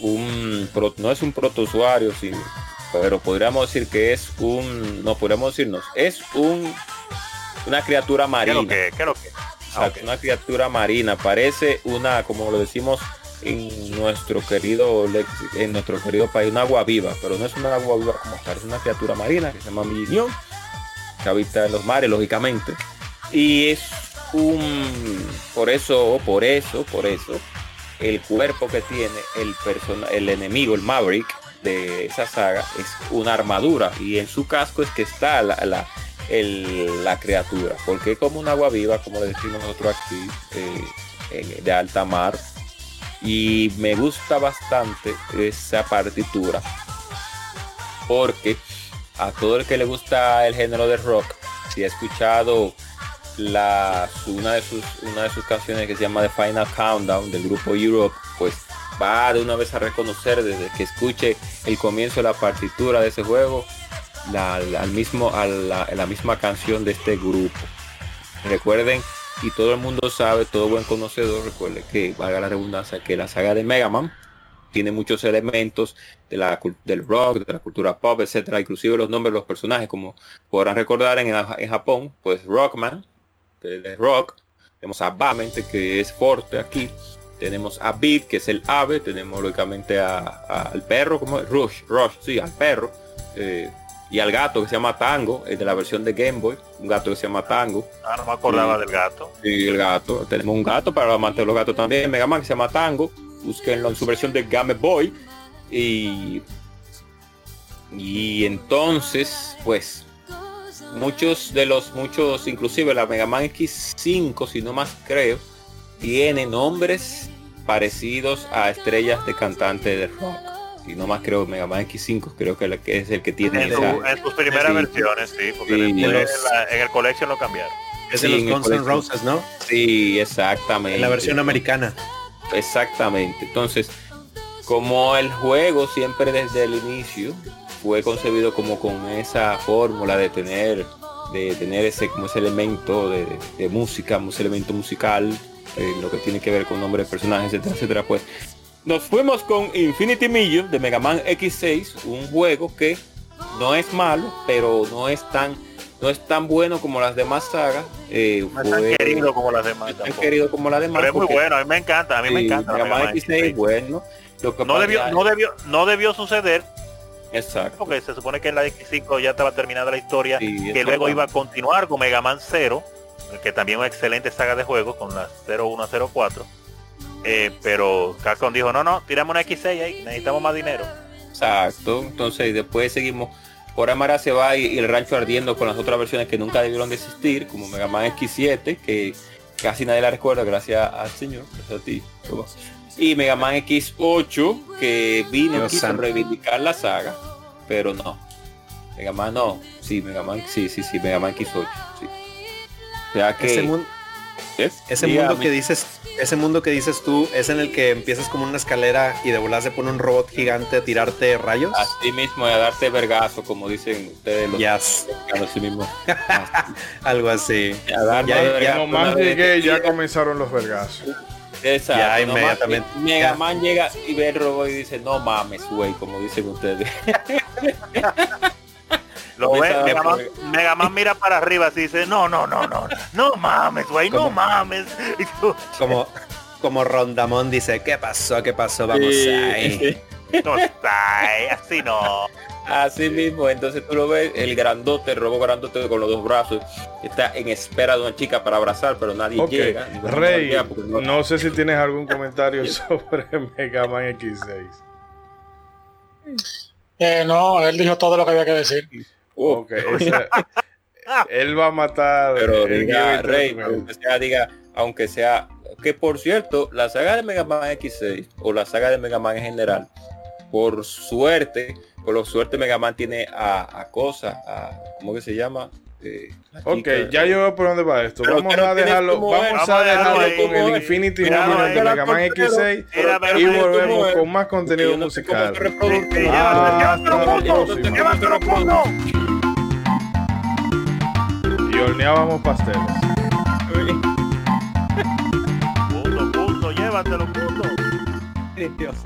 [SPEAKER 3] un no es un protozoario sino pero podríamos decir que es un no podríamos decirnos es un una criatura
[SPEAKER 2] ¿Qué es
[SPEAKER 3] marina.
[SPEAKER 2] que? ¿Qué es lo que? Ah,
[SPEAKER 3] una criatura marina. Parece una como lo decimos en nuestro querido en nuestro querido país una agua viva pero no es una agua viva como tal es una criatura marina que se llama Minion que habita en los mares lógicamente. Y es un por eso por eso por eso el cuerpo que tiene el persona el enemigo el Maverick de esa saga es una armadura. Y en su casco es que está la, la, la criatura. Porque como un agua viva como le decimos nosotros aquí eh, de alta mar y me gusta bastante esa partitura porque a todo el que le gusta el género de rock si ha escuchado la, una, de sus, una de sus canciones que se llama The Final Countdown del grupo Europe pues va de una vez a reconocer desde que escuche el comienzo de la partitura de ese juego la, al mismo, la, la misma canción de este grupo. Recuerden, y todo el mundo sabe, todo buen conocedor, recuerde que valga la redundancia, que la saga de Mega Man tiene muchos elementos de la, del rock, de la cultura pop, etcétera, inclusive los nombres de los personajes, como podrán recordar en, en Japón, pues Rockman, que es rock, tenemos a Bamente, que es fuerte aquí, tenemos a Beat, que es el ave, tenemos lógicamente al perro, como Rush, Rush, sí, al perro, eh, y al gato que se llama Tango, es de la versión de Game Boy, un gato que se llama Tango.
[SPEAKER 2] Ah, no me acordaba del gato.
[SPEAKER 3] Y el gato, tenemos un gato para los amantes de los gatos también, Mega Man que se llama Tango, búsquenlo en su versión de Game Boy. Y, y entonces, pues, muchos de los, muchos, inclusive la Mega Man X5, si no más creo, tiene nombres parecidos a estrellas de cantante de rock. Si no más creo Mega Man X5 creo que es el que tiene
[SPEAKER 2] en, sus primeras versiones, sí, porque en, el colegio lo cambiaron.
[SPEAKER 6] Es de los Guns N' Roses, ¿no?
[SPEAKER 3] Sí, exactamente.
[SPEAKER 6] En la versión americana.
[SPEAKER 3] Exactamente. Entonces, como el juego siempre desde el inicio fue concebido como con esa fórmula de tener de tener ese como ese elemento de, música, ese elemento musical, eh, lo que tiene que ver con nombres de personajes, etcétera, etcétera, pues nos fuimos con Infinity Million de Mega Man X6, un juego que no es malo, pero no es tan no es tan bueno como las demás sagas.
[SPEAKER 2] Eh, no es tan querido como las demás.
[SPEAKER 3] tan querido como las demás.
[SPEAKER 2] Pero es muy bueno, a mí me encanta, a mí me encanta.
[SPEAKER 3] Mega Man X6 bueno.
[SPEAKER 2] no, debió, no, debió, no debió suceder.
[SPEAKER 3] Exacto.
[SPEAKER 2] Porque se supone que en la X5 ya estaba terminada la historia, que luego iba a continuar con Mega Man 0, que también una excelente saga de juegos con la 0104. Eh, pero Capcom dijo, no, no, tiramos una X6 ahí, necesitamos más dinero.
[SPEAKER 3] Exacto, entonces después seguimos por Amara se va y, el rancho ardiendo con las otras versiones que nunca debieron de existir, como Mega Man X7, que casi nadie la recuerda, gracias al señor, gracias a ti. Y Mega Man X8, que vino a reivindicar la saga, pero no. Mega Man no, sí, Mega Man, sí, sí, sí, Mega Man X8, sí.
[SPEAKER 6] O sea que... Ese, mundo, ese mundo que dices ese mundo que dices tú es en el que empiezas como una escalera y de volar se pone un robot gigante a tirarte rayos.
[SPEAKER 3] Así mismo, a darte vergazo, como dicen ustedes los
[SPEAKER 6] yes.
[SPEAKER 3] así mismo.
[SPEAKER 6] Algo así.
[SPEAKER 1] ya, ya, más llegué, ya comenzaron los vergazos.
[SPEAKER 3] Exacto. Ya inmediatamente. Mega Man llega y ve el robot y dice, no mames, güey, como dicen ustedes.
[SPEAKER 2] Lo ve, Mega Man, mira para arriba así dice, no, no, no, no, no mames, güey, no mames.
[SPEAKER 6] Como, como Rondamón dice, ¿qué pasó? ¿Qué pasó? Vamos ahí.
[SPEAKER 2] No está, así no.
[SPEAKER 3] Así mismo, entonces tú lo ves, el grandote, el robo grandote con los dos brazos, está en espera de una chica para abrazar, pero nadie llega.
[SPEAKER 1] Rey, no... sé si tienes algún comentario sobre Mega Man X6.
[SPEAKER 4] Eh, no, él dijo todo lo que había que decir.
[SPEAKER 1] Ok, él va a matar.
[SPEAKER 3] Pero diga, Rey, aunque sea, diga, aunque sea, que por cierto, la saga de Mega Man X6 o la saga de Mega Man en general, por suerte, por suerte Mega Man tiene a, a cosa, a, ¿cómo que se llama?
[SPEAKER 1] Eh, ok, ya yo veo por dónde va esto. vamos a dejarlo, vamos a dejarlo con el Infinity Million de Mega Man X6 y volvemos con más contenido musical. Y horneábamos pasteles.
[SPEAKER 2] Punto, punto, llévatelo, punto.
[SPEAKER 3] Dios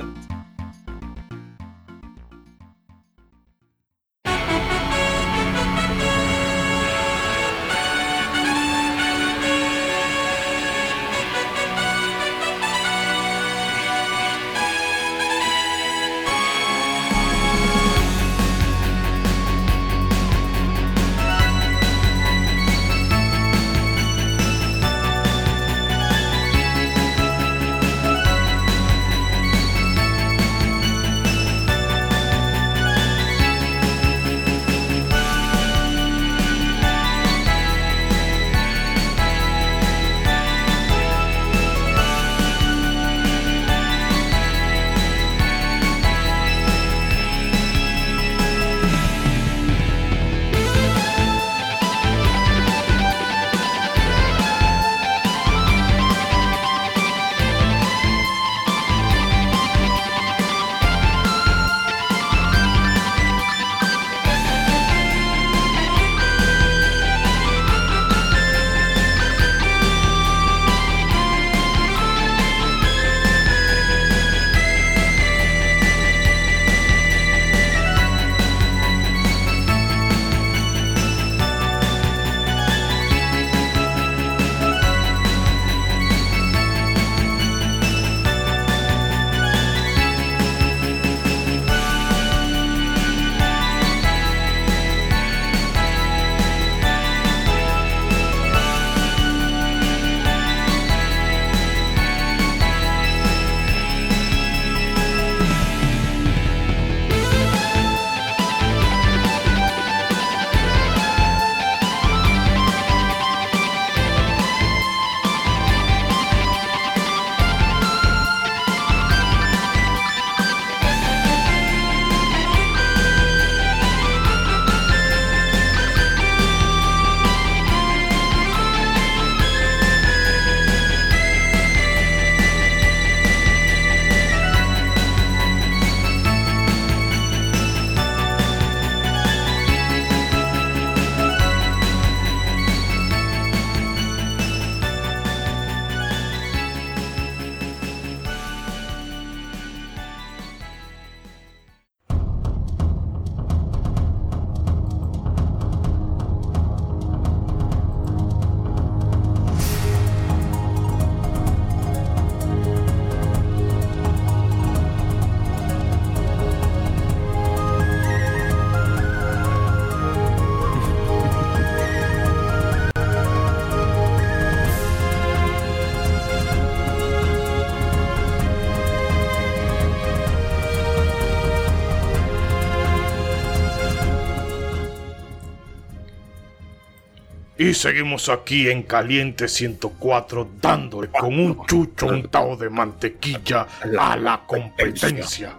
[SPEAKER 1] Y seguimos aquí en Caliente 104 dándole con un chucho untado de mantequilla a la competencia.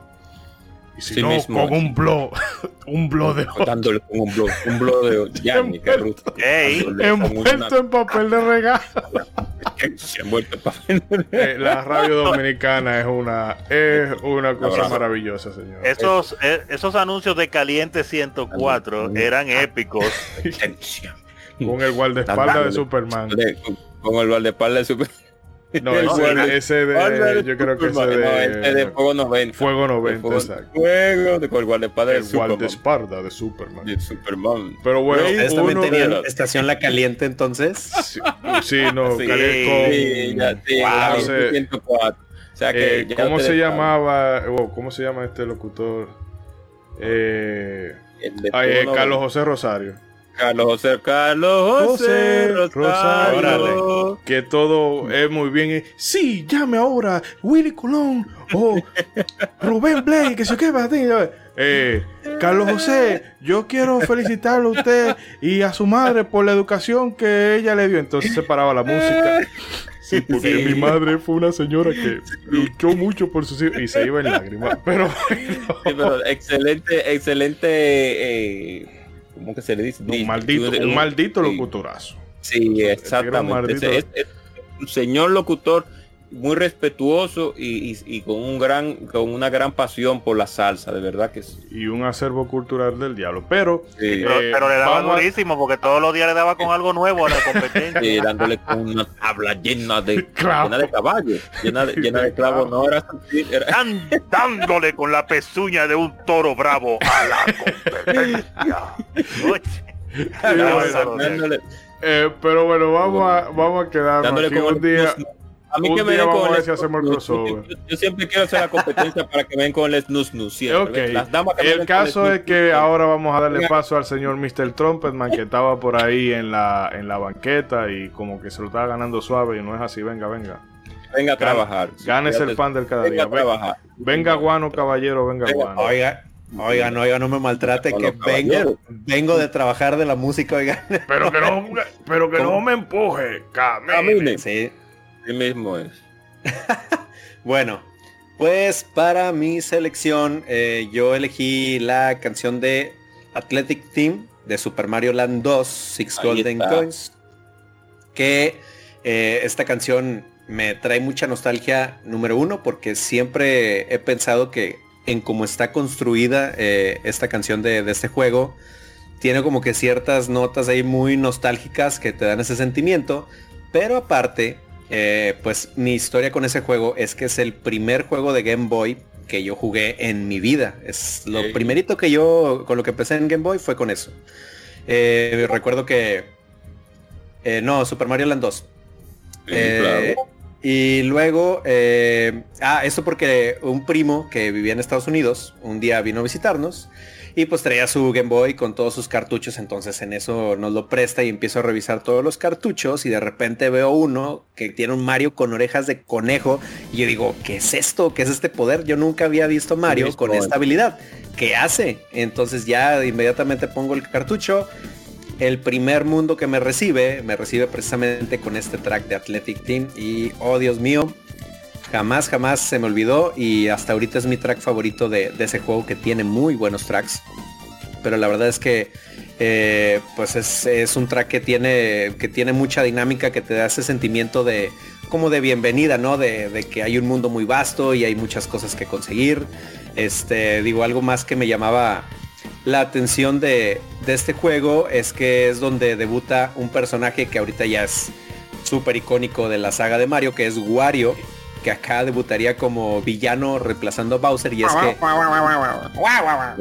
[SPEAKER 1] Y si
[SPEAKER 3] Sí
[SPEAKER 1] no,
[SPEAKER 3] mismo.
[SPEAKER 1] con un blow, un blow de
[SPEAKER 3] Dándole con un blog, un blog de Yanni, que ruta.
[SPEAKER 2] Ey,
[SPEAKER 3] Dándole con
[SPEAKER 1] envuelto en papel de regalo.
[SPEAKER 3] envuelto en papel.
[SPEAKER 1] La radio dominicana es una es una cosa maravillosa, señor.
[SPEAKER 2] esos, eh, esos anuncios de Caliente 104 eran épicos.
[SPEAKER 1] Con el guardaespaldas de. Superman.
[SPEAKER 3] De- con- el guardaespaldas de super.
[SPEAKER 1] No,
[SPEAKER 3] El
[SPEAKER 1] ese, de yo creo que ese
[SPEAKER 3] No, este de Fuego 90.
[SPEAKER 1] Fuego
[SPEAKER 3] De
[SPEAKER 1] 90,
[SPEAKER 3] Fuego,
[SPEAKER 1] exacto.
[SPEAKER 3] Fuego, de con el guardaespaldas de
[SPEAKER 1] El
[SPEAKER 3] Superman.
[SPEAKER 1] guardaespaldas de Superman.
[SPEAKER 3] De Superman.
[SPEAKER 1] Pero bueno,
[SPEAKER 6] ¿Ustedes también
[SPEAKER 1] uno-
[SPEAKER 6] tenían estación La Caliente entonces?
[SPEAKER 1] Sí, sí, no,
[SPEAKER 3] Sí,
[SPEAKER 1] cali-
[SPEAKER 3] sí, ya, sí,
[SPEAKER 1] Wow,
[SPEAKER 3] la
[SPEAKER 1] no sé,
[SPEAKER 3] 104. O sea que
[SPEAKER 1] eh,
[SPEAKER 3] ya
[SPEAKER 1] ¿Cómo se llamaba? oh, ¿Cómo se llama este locutor? Eh,
[SPEAKER 3] El
[SPEAKER 1] ay, eh, Carlos
[SPEAKER 3] 90.
[SPEAKER 1] José Rosario.
[SPEAKER 3] Carlos José, Carlos José,
[SPEAKER 1] José
[SPEAKER 3] Rosario.
[SPEAKER 1] Que todo es muy bien. Sí, llame ahora Willy Colón o Rubén Blake, que se queda. Eh, Carlos José, yo quiero felicitarlo a usted y a su madre por la educación que ella le dio. Entonces se paraba la música. Sí, porque
[SPEAKER 3] Sí.
[SPEAKER 1] mi madre fue una señora que luchó mucho por sus hijos y se iba en lágrimas. Pero
[SPEAKER 3] Sí, pero excelente, excelente. Eh, ¿Cómo que se le dice?
[SPEAKER 1] un maldito, un maldito locuturazo.
[SPEAKER 3] Sí, exactamente.
[SPEAKER 1] maldito.
[SPEAKER 3] Es, es- es un señor locutor muy respetuoso y, y- y con un gran, con una gran pasión por la salsa, de verdad que sí.
[SPEAKER 1] Y un acervo cultural del diablo. Pero
[SPEAKER 3] Sí,
[SPEAKER 1] Eh,
[SPEAKER 2] pero le daba
[SPEAKER 1] a-
[SPEAKER 2] durísimo porque todos los días le daba con algo nuevo a la competencia.
[SPEAKER 3] sí, dándole con una tabla llena de,
[SPEAKER 1] Clavo.
[SPEAKER 3] llena de caballos, llena de, llena de. No era era-
[SPEAKER 2] Dan- dándole con la pezuña de un toro bravo a la competencia. Oye,
[SPEAKER 3] dándole,
[SPEAKER 1] Eh, pero bueno, vamos a, vamos a quedarnos
[SPEAKER 3] dándole
[SPEAKER 1] aquí
[SPEAKER 3] con
[SPEAKER 1] un día.
[SPEAKER 3] A mí
[SPEAKER 1] un
[SPEAKER 3] que me den con el
[SPEAKER 1] si hacemos el
[SPEAKER 3] snus,
[SPEAKER 1] crossover.
[SPEAKER 3] Yo, yo siempre quiero hacer la competencia para que den con el snus snus. siempre.
[SPEAKER 1] Ok,
[SPEAKER 3] Las damas que me
[SPEAKER 1] el caso es que
[SPEAKER 3] snus,
[SPEAKER 1] ahora vamos a darle
[SPEAKER 3] Venga.
[SPEAKER 1] paso al señor Mr. Trumpetman que estaba por ahí en la, en la banqueta y como que se lo estaba ganando suave y no es así. Venga, venga.
[SPEAKER 3] venga a trabajar.
[SPEAKER 1] Ganes el
[SPEAKER 3] Fíjate,
[SPEAKER 1] pan del cada
[SPEAKER 3] Venga
[SPEAKER 1] día.
[SPEAKER 3] a
[SPEAKER 1] Ven-
[SPEAKER 3] trabajar.
[SPEAKER 1] Venga, guano, caballero, venga,
[SPEAKER 3] Venga,
[SPEAKER 1] guano.
[SPEAKER 6] Oiga, oiga, no, oiga, no me maltrate, que vengo, vengo de trabajar de la música, oiga.
[SPEAKER 1] Pero que no, pero que no me empuje. Camine.
[SPEAKER 3] Camine.
[SPEAKER 6] Sí,
[SPEAKER 3] Sí mismo es.
[SPEAKER 6] Bueno, pues para mi selección eh, yo elegí la canción de Athletic Team de Super Mario Land 2, Six
[SPEAKER 3] Ahí
[SPEAKER 6] Golden
[SPEAKER 3] está.
[SPEAKER 6] Coins. Que eh, esta canción me trae mucha nostalgia, número uno, porque siempre he pensado que en cómo está construida eh, esta canción de, de este juego, tiene como que ciertas notas ahí muy nostálgicas que te dan ese sentimiento. Pero aparte, eh, pues mi historia con ese juego es que es el primer juego de Game Boy que yo jugué en mi vida. Es lo primerito que yo, con lo que empecé en Game Boy fue con eso. Eh, recuerdo que... eh, no, Super Mario Land 2.
[SPEAKER 3] Sí,
[SPEAKER 6] Eh,
[SPEAKER 3] claro.
[SPEAKER 6] Y luego, ah, esto porque un primo que vivía en Estados Unidos un día vino a visitarnos y pues traía su Game Boy con todos sus cartuchos, entonces en eso nos lo presta y empiezo a revisar todos los cartuchos y de repente veo uno que tiene un Mario con orejas de conejo y yo digo, ¿qué es esto? ¿Qué es este poder? Yo nunca había visto Mario con esta habilidad. ¿Qué hace? Entonces ya inmediatamente pongo el cartucho el primer mundo que me recibe, me recibe precisamente con este track de Athletic Team y oh Dios mío, jamás, jamás se me olvidó y hasta ahorita es mi track favorito de, ese juego que tiene muy buenos tracks. Pero la verdad es que eh, pues es, un track que tiene, que tiene mucha dinámica, que te da ese sentimiento de como de bienvenida, ¿no? De, de que hay un mundo muy vasto y hay muchas cosas que conseguir. Este, digo, algo más que me llamaba la atención de, de este juego es que es donde debuta un personaje que ahorita ya es súper icónico de la saga de Mario, que es Wario, que acá debutaría como villano reemplazando a Bowser y es que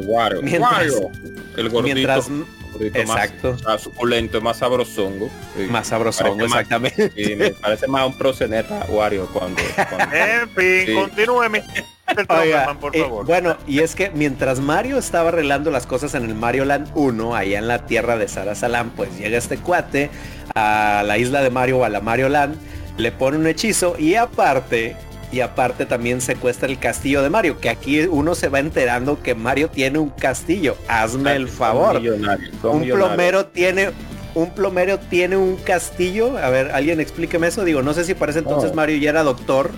[SPEAKER 3] Wario.
[SPEAKER 6] Mientras-
[SPEAKER 3] Wario. El gordito.
[SPEAKER 6] mientras
[SPEAKER 3] gordito
[SPEAKER 6] exacto.
[SPEAKER 3] Más, más suculento, más sabrosongo. Sí.
[SPEAKER 6] más
[SPEAKER 3] más-
[SPEAKER 6] exactamente.
[SPEAKER 3] Sí, me parece más un proceneta Wario cuando... cuando-
[SPEAKER 2] En fin,
[SPEAKER 3] Sí.
[SPEAKER 2] continúe, Mr.
[SPEAKER 6] Oiga,
[SPEAKER 2] por
[SPEAKER 6] eh,
[SPEAKER 2] favor.
[SPEAKER 6] bueno, y es que mientras Mario estaba arreglando las cosas en el Mario Land 1, allá en la tierra de Sara Salam, pues llega este cuate a la isla de Mario o a la Mario Land, le pone un hechizo y aparte, y aparte también secuestra el castillo de Mario, que aquí uno se va enterando que Mario tiene un castillo. Hazme el
[SPEAKER 3] Son
[SPEAKER 6] favor.
[SPEAKER 3] millonarios, son
[SPEAKER 6] Un
[SPEAKER 3] millonarios.
[SPEAKER 6] plomero tiene un plomero tiene un castillo. A ver, alguien explíqueme eso. Digo, no sé si parece entonces. Mario ya era doctor.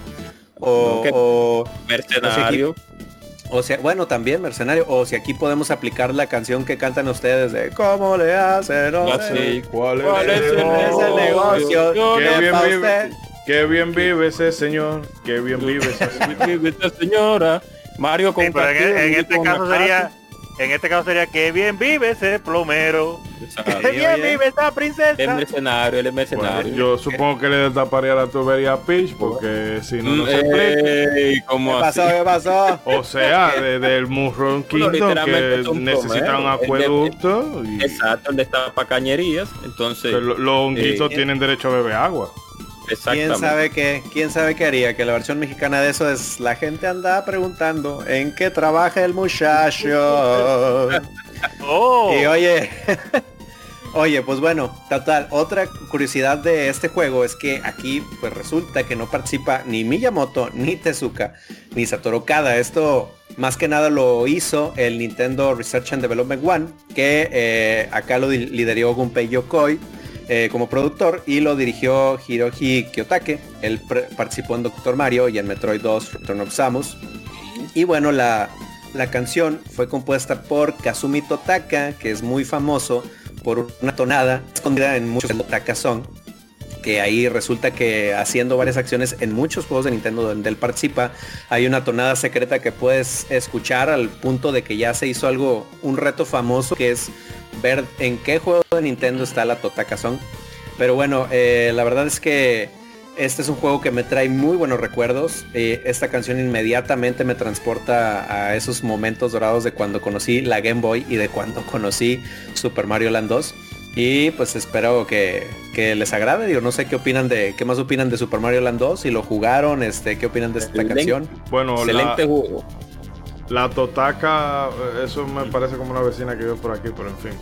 [SPEAKER 6] O,
[SPEAKER 3] No, que-
[SPEAKER 6] o-
[SPEAKER 3] Mercenario.
[SPEAKER 6] O sea, bueno, también mercenario. O si aquí podemos aplicar la canción que cantan ustedes de ¿Cómo le hacen? No
[SPEAKER 3] Ah,
[SPEAKER 6] sé.
[SPEAKER 3] sí.
[SPEAKER 1] ¿Cuál es,
[SPEAKER 3] ¿Cuál es
[SPEAKER 1] el negocio?
[SPEAKER 6] Es el negocio.
[SPEAKER 3] Yo
[SPEAKER 1] Qué bien vive, qué bien vive ese señor, qué bien vive.
[SPEAKER 3] Esta señora. Mario con
[SPEAKER 2] Sí, en,
[SPEAKER 3] Luigi
[SPEAKER 2] este caso sería, en este caso sería que bien vive ese plomero. Que bien vive esta
[SPEAKER 3] El
[SPEAKER 2] princesa.
[SPEAKER 3] mercenario, el
[SPEAKER 1] Bueno,
[SPEAKER 3] mercenario.
[SPEAKER 1] yo supongo que le destaparía la tubería a Peach porque si no, no se explica.
[SPEAKER 3] Ey,
[SPEAKER 6] ¿Qué
[SPEAKER 3] ¿Cómo
[SPEAKER 6] pasó? ¿Qué pasó?
[SPEAKER 1] O sea, de- del Murron
[SPEAKER 3] Bueno,
[SPEAKER 1] Kingdom
[SPEAKER 3] literalmente
[SPEAKER 1] que
[SPEAKER 3] un
[SPEAKER 1] necesitan un acueducto y
[SPEAKER 3] Exacto, donde está para cañerías. Entonces,
[SPEAKER 1] lo- los honguitos
[SPEAKER 3] eh,
[SPEAKER 1] tienen derecho a beber agua.
[SPEAKER 6] ¿Quién sabe qué? ¿Quién sabe qué haría? Que la versión mexicana de eso es la gente anda preguntando en qué trabaja el muchacho.
[SPEAKER 2] Oh,
[SPEAKER 6] Y oye, oye, pues bueno, total, otra curiosidad de este juego es que aquí pues resulta que no participa ni Miyamoto, ni Tezuka, ni Satoru Kada. Esto más que nada lo hizo el Nintendo Research and Development One, que eh, acá lo lideró Gunpei Yokoi eh, como productor y lo dirigió Hiroshi Kiyotake. Él participó en Doctor Mario y en Metroid 2 Return of Samus. Y bueno, la, la canción fue compuesta por Kazumi Totaka, que es muy famoso por una tonada escondida en muchos Totaka Song. Que ahí resulta que haciendo varias acciones en muchos juegos de Nintendo donde él participa, hay una tonada secreta que puedes escuchar al punto de que ya se hizo algo, un reto famoso que es ver en qué juego de Nintendo está la Totaka Song. Pero bueno, eh, la verdad es que este es un juego que me trae muy buenos recuerdos. Eh, esta canción inmediatamente me transporta a esos momentos dorados de cuando conocí la Game Boy y de cuando conocí Super Mario Land 2. Y pues espero que, que les agrade. Digo, no sé qué opinan de, qué más opinan de Super Mario Land 2, si lo jugaron, este, qué opinan de esta
[SPEAKER 3] Excelente.
[SPEAKER 6] canción.
[SPEAKER 1] Bueno, la,
[SPEAKER 3] Excelente juego.
[SPEAKER 1] La Totaka, eh, eso me parece como una vecina que vive por aquí, pero en fin.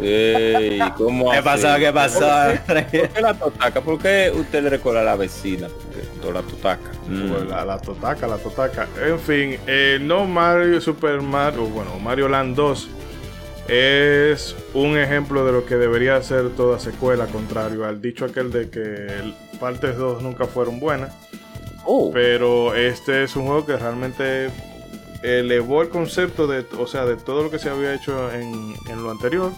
[SPEAKER 3] Ey, ¿cómo
[SPEAKER 6] ¿Qué pasó? ¿Qué pasó?
[SPEAKER 3] ¿Por qué la totaca? ¿Por qué usted le recuerda a la vecina? Porque la totaca. Mm.
[SPEAKER 1] Pues la, la Totaka, la Totaka. En fin, eh, no Mario Super Mario, bueno, Mario Land 2 es un ejemplo de lo que debería ser toda secuela, contrario al dicho aquel de que partes 2 nunca fueron buenas.
[SPEAKER 3] Oh,
[SPEAKER 1] Pero este es un juego que realmente elevó el concepto de, o sea, de todo lo que se había hecho en, en lo anterior.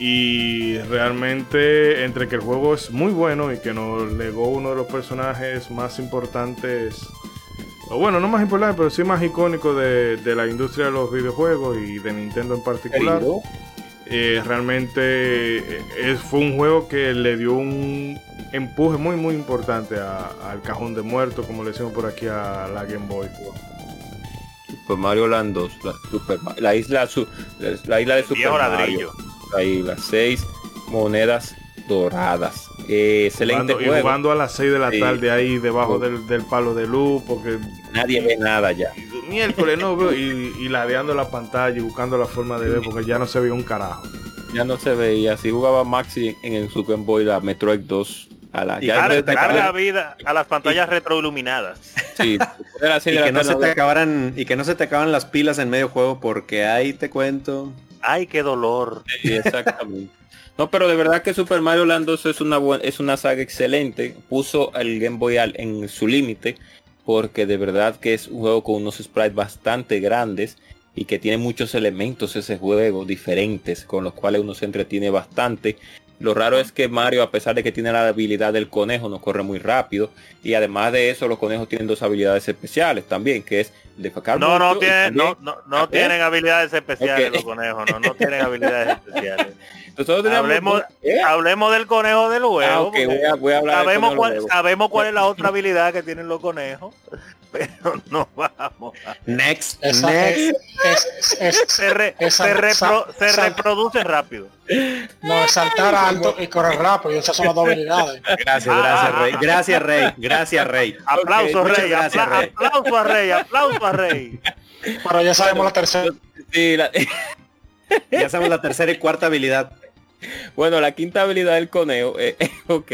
[SPEAKER 1] Y realmente entre que el juego es muy bueno y que nos legó uno de los personajes más importantes, o bueno, no más importantes, pero sí más icónicos de, de la industria de los videojuegos y de Nintendo en particular. Eh, realmente eh, es- fue un juego que le dio un empuje muy muy importante al cajón de muertos, como le decimos por aquí a la Game Boy.
[SPEAKER 3] Super Mario Land 2, la, Super la isla su- la isla de Super
[SPEAKER 2] viejo
[SPEAKER 3] Mario.
[SPEAKER 2] ladrillo.
[SPEAKER 3] Ahí las seis monedas doradas. Eh, excelente
[SPEAKER 1] Jugando, y jugando a las 6 de la
[SPEAKER 3] Sí.
[SPEAKER 1] tarde ahí debajo
[SPEAKER 3] Oh.
[SPEAKER 1] del, del palo de luz, porque
[SPEAKER 3] Nadie ve nada ya.
[SPEAKER 1] miércoles no, bro, y, y ladeando la pantalla y buscando la forma de ver, porque ya no se veía un carajo.
[SPEAKER 3] Ya no se veía. Si jugaba Maxi en el Super Boy la Metroid 2 a la
[SPEAKER 6] Y
[SPEAKER 3] ya
[SPEAKER 2] la vida a las pantallas retroiluminadas.
[SPEAKER 3] sí, era así
[SPEAKER 6] Y
[SPEAKER 3] de la
[SPEAKER 6] que, no se te acabaran, y que no se te acaban las pilas en medio juego porque ahí te cuento.
[SPEAKER 2] Ay, qué dolor.
[SPEAKER 3] Sí, exactamente. No, pero de verdad que Super Mario Land 2 es una buena, es una saga excelente. Puso el Game Boy al- en su límite porque de verdad que es un juego con unos sprites bastante grandes y que tiene muchos elementos ese juego diferentes con los cuales uno se entretiene bastante. Lo raro es que Mario, a pesar de que tiene la habilidad del conejo, no corre muy rápido. Y además de eso, los conejos tienen dos habilidades especiales también, que es defecar
[SPEAKER 2] No, no tienen, no, no, no
[SPEAKER 3] hacer-
[SPEAKER 2] tienen habilidades especiales los conejos, no, no tienen habilidades especiales.
[SPEAKER 3] Nosotros
[SPEAKER 2] Hablemos,
[SPEAKER 3] ¿Eh?
[SPEAKER 2] hablemos del conejo del huevo.
[SPEAKER 3] Ah, ok,
[SPEAKER 2] porque
[SPEAKER 3] voy a, voy a hablar del
[SPEAKER 2] sabemos, cuál,
[SPEAKER 3] luego.
[SPEAKER 2] sabemos cuál es la otra habilidad que tienen los conejos, pero no vamos. a-
[SPEAKER 6] Next,
[SPEAKER 4] Esa,
[SPEAKER 6] next.
[SPEAKER 4] es, es- es-
[SPEAKER 2] Se, re-
[SPEAKER 4] Esa-
[SPEAKER 2] se, repro-
[SPEAKER 4] sa-
[SPEAKER 2] se
[SPEAKER 4] sa-
[SPEAKER 2] reproduce rápido.
[SPEAKER 4] no, es saltar alto y correr rápido. Esas son las dos habilidades.
[SPEAKER 6] Gracias, gracias, Rey. Gracias, Rey. Gracias, Rey.
[SPEAKER 2] Aplauso, Rey,
[SPEAKER 6] gracias,
[SPEAKER 2] apla-
[SPEAKER 6] Rey.
[SPEAKER 2] aplauso a Rey, aplauso a Rey.
[SPEAKER 4] Pero ya sabemos la tercera.
[SPEAKER 3] Sí, la-
[SPEAKER 6] Ya sabemos la tercera y cuarta habilidad.
[SPEAKER 3] bueno, la quinta habilidad del conejo, eh, ok.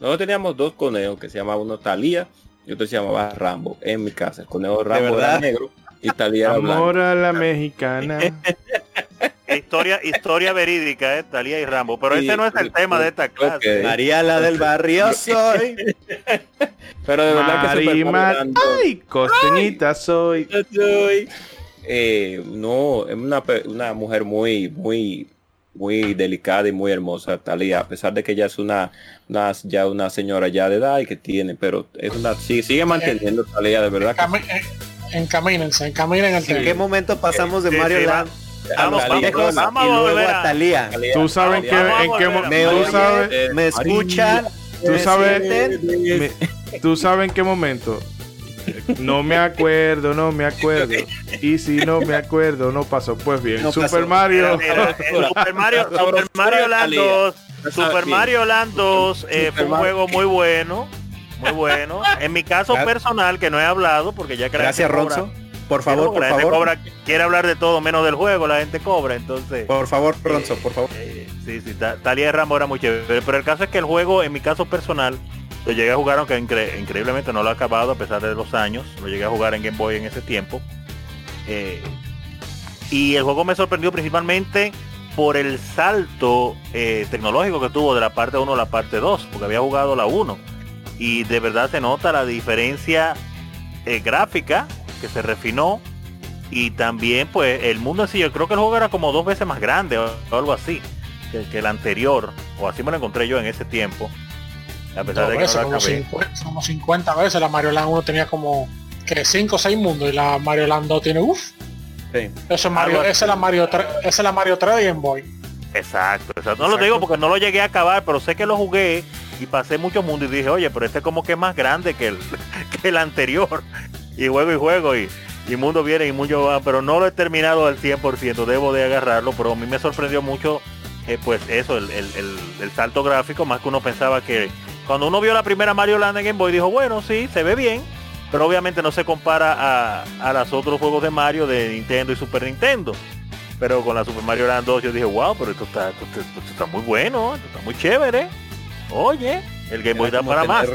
[SPEAKER 3] Nosotros teníamos dos conejos que se llamaban uno Talía y otro se llamaba Rambo en mi casa. El conejo Rambo era negro y Talía era blanco.
[SPEAKER 1] Amor a la mexicana.
[SPEAKER 2] historia, historia verídica, eh, Talía y Rambo. Pero ese no es el tema de esta clase.
[SPEAKER 3] María la del barrio soy.
[SPEAKER 1] Pero de verdad que Mar Ay, costeñita soy.
[SPEAKER 3] soy. Eh, no, es una, una mujer muy, muy, muy delicada y muy hermosa, Talía, a pesar de que ella es una, una, ya una señora ya de edad y que tiene, pero es una sigue, sigue manteniendo Talía de verdad.
[SPEAKER 4] Eh, encamínense, encaminen el
[SPEAKER 3] ¿En qué momento pasamos de Mario Land
[SPEAKER 2] Vamos, vamos, vamos,
[SPEAKER 3] y luego a Talía.
[SPEAKER 1] Tú sabes que en qué momento
[SPEAKER 3] me, me escuchan,
[SPEAKER 1] tú sabes, tú sabes en qué momento no me acuerdo, no me acuerdo. Y si no me acuerdo, no pasó. Pues bien, no Super, Mario.
[SPEAKER 2] Super Mario. Super Mario Land 2. Super Mario Land 2 eh, fue un juego muy bueno. Muy bueno. En mi caso personal, que no he hablado, porque ya
[SPEAKER 3] Gracias, Ronzo. Por favor, por
[SPEAKER 2] la
[SPEAKER 3] favor.
[SPEAKER 2] Gente cobra, quiere hablar de todo menos del juego, la gente cobra, entonces.
[SPEAKER 3] Por favor, Ronzo, por favor.
[SPEAKER 2] Eh, sí, sí, Talia de Rambo era muy chévere. Pero el caso es que el juego, en mi caso personal, lo llegué a jugar, aunque incre increíblemente no lo he acabado a pesar de los años. Lo llegué a jugar en Game Boy en ese tiempo. Eh, y el juego me sorprendió principalmente por el salto eh, tecnológico que tuvo de la parte 1 a la parte 2, porque había jugado la 1. Y de verdad se nota la diferencia eh, gráfica que se refinó. Y también pues el mundo en sí, yo creo que el juego era como dos veces más grande o, algo así que el anterior. O así me lo encontré yo en ese tiempo. A pesar de que
[SPEAKER 4] no como, 50, como 50 veces la Mario Land 1 tenía como que 5 o 6 mundos y la Mario Land 2 tiene uff. Sí. Eso es Mario, esa es la Mario 3, esa es la Mario 3 de Game Boy.
[SPEAKER 2] Exacto, exacto. No lo digo porque no lo llegué a acabar, pero sé que lo jugué y pasé muchos mundos y dije, oye, pero este como que es más grande que el, que el anterior. Y juego y juego y, y mundo viene y mundo va, pero no lo he terminado al 100%, debo de agarrarlo, pero a mí me sorprendió mucho eh, pues eso, el, el, el, el, salto gráfico, más que uno pensaba que cuando uno vio la primera Mario Land en Game Boy dijo, bueno, sí, se ve bien, pero obviamente no se compara a, a los otros juegos de Mario de Nintendo y Super Nintendo. Pero con la Super Mario Land 2 yo dije, wow, pero esto está, esto, esto está muy bueno, esto está muy chévere. Oye, el Game Boy da para
[SPEAKER 3] tener,
[SPEAKER 2] más.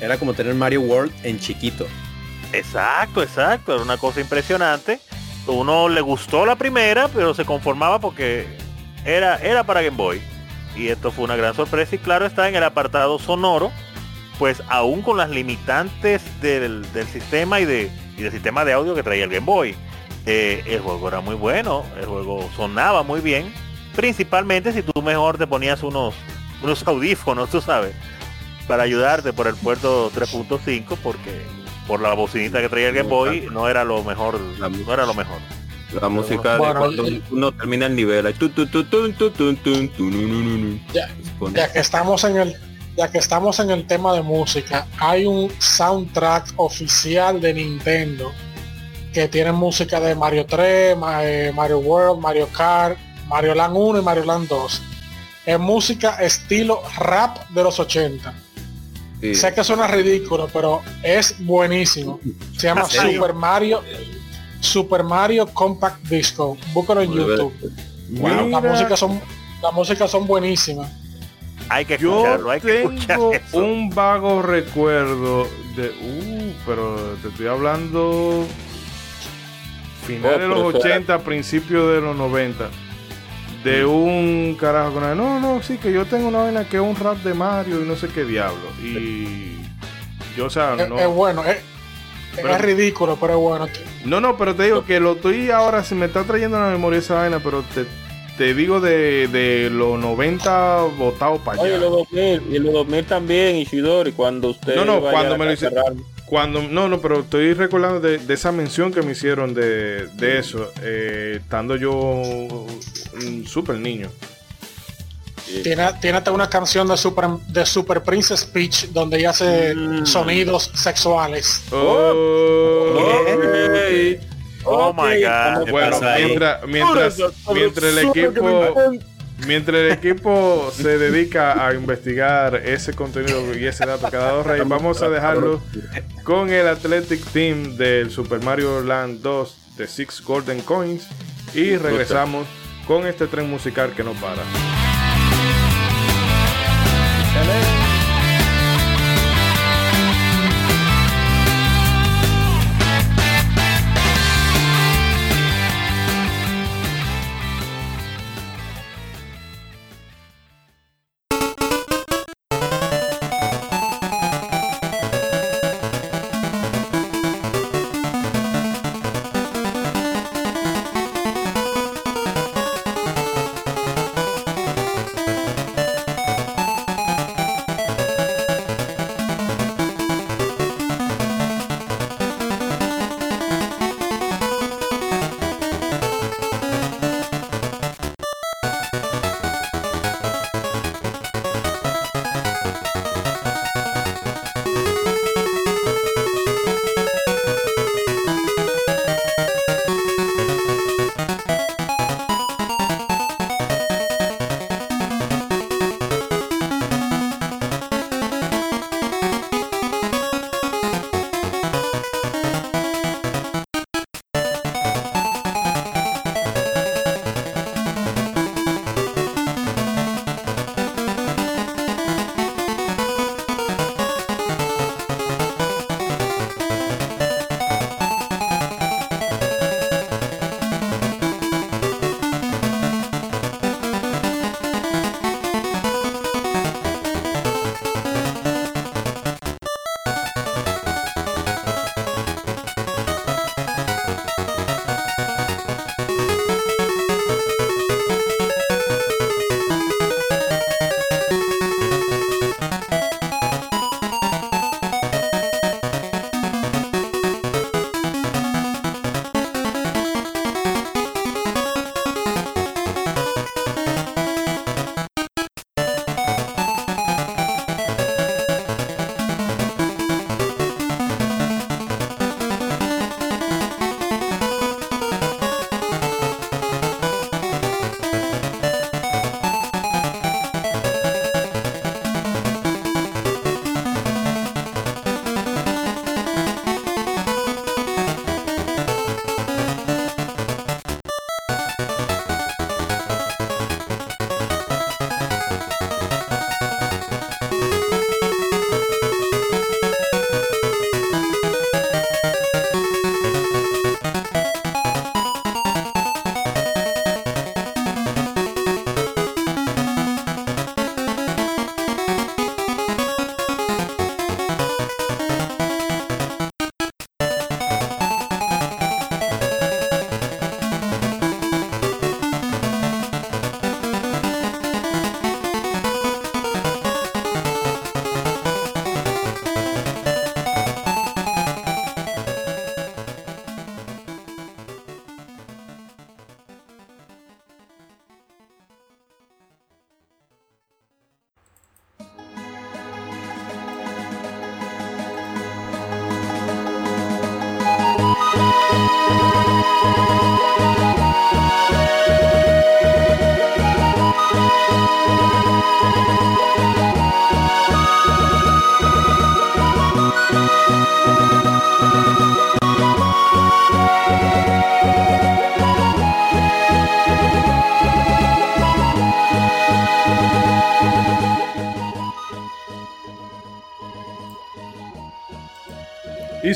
[SPEAKER 3] Era como tener Mario World en chiquito.
[SPEAKER 2] Exacto, exacto, era una cosa impresionante. Uno le gustó la primera, pero se conformaba porque era, era para Game Boy. Y esto fue una gran sorpresa y claro está en el apartado sonoro, pues aún con las limitantes del, del sistema y, de, y del sistema de audio que traía el Game Boy. Eh, el juego era muy bueno, el juego sonaba muy bien, principalmente si tú mejor te ponías unos, unos audífonos, tú sabes, para ayudarte por el puerto 3.5 porque por la bocinita que traía el Game Boy no era lo mejor, no era lo mejor.
[SPEAKER 3] La música bueno, de cuando uno termina el nivel.
[SPEAKER 4] Ya, ya que estamos en el ya que estamos en el tema de música, hay un soundtrack oficial de Nintendo que tiene música de Mario 3, Mario World, Mario Kart, Mario Land 1 y Mario Land 2. Es música estilo rap de los 80. Sí. Sé que suena ridículo, pero es buenísimo. Se llama Super Mario Super Mario Compact Disco. Búscalo en YouTube. Bueno, la música son la música son buenísimas.
[SPEAKER 2] Hay que escucharlo, hay que
[SPEAKER 1] tengo un vago recuerdo de uh, pero te estoy hablando final oh, de los 80, principios de los 90. De un carajo con no, no, sí, que yo tengo una vaina que es un rap de Mario y no sé qué diablo. Y yo, o sea,
[SPEAKER 4] es,
[SPEAKER 1] no.
[SPEAKER 4] Es bueno, es, pero, es ridículo, pero es bueno.
[SPEAKER 1] No, no, pero te digo que lo estoy ahora, se me está trayendo a la memoria esa vaina, pero te, te digo de, de los 90 votados para allá.
[SPEAKER 3] Oye, los 2000, y los 2000 también, Ishidori, cuando usted
[SPEAKER 1] No, no, cuando me lo hicieron. Cuando, no, no, pero estoy recordando de, de, esa mención que me hicieron de, de eso, eh, estando yo un súper niño.
[SPEAKER 4] Tiene, tiene hasta una canción de Super, de Super Princess Peach donde ella hace mm. sonidos sexuales.
[SPEAKER 1] Oh,
[SPEAKER 2] okay. oh my god.
[SPEAKER 1] Bueno, mientras, mientras, mientras el equipo mientras el equipo se dedica a investigar ese contenido y ese dato cada dos reyes, vamos a dejarlo con el Athletic Team del Super Mario Land 2 de Six Golden Coins y regresamos con este tren musical que no para. Y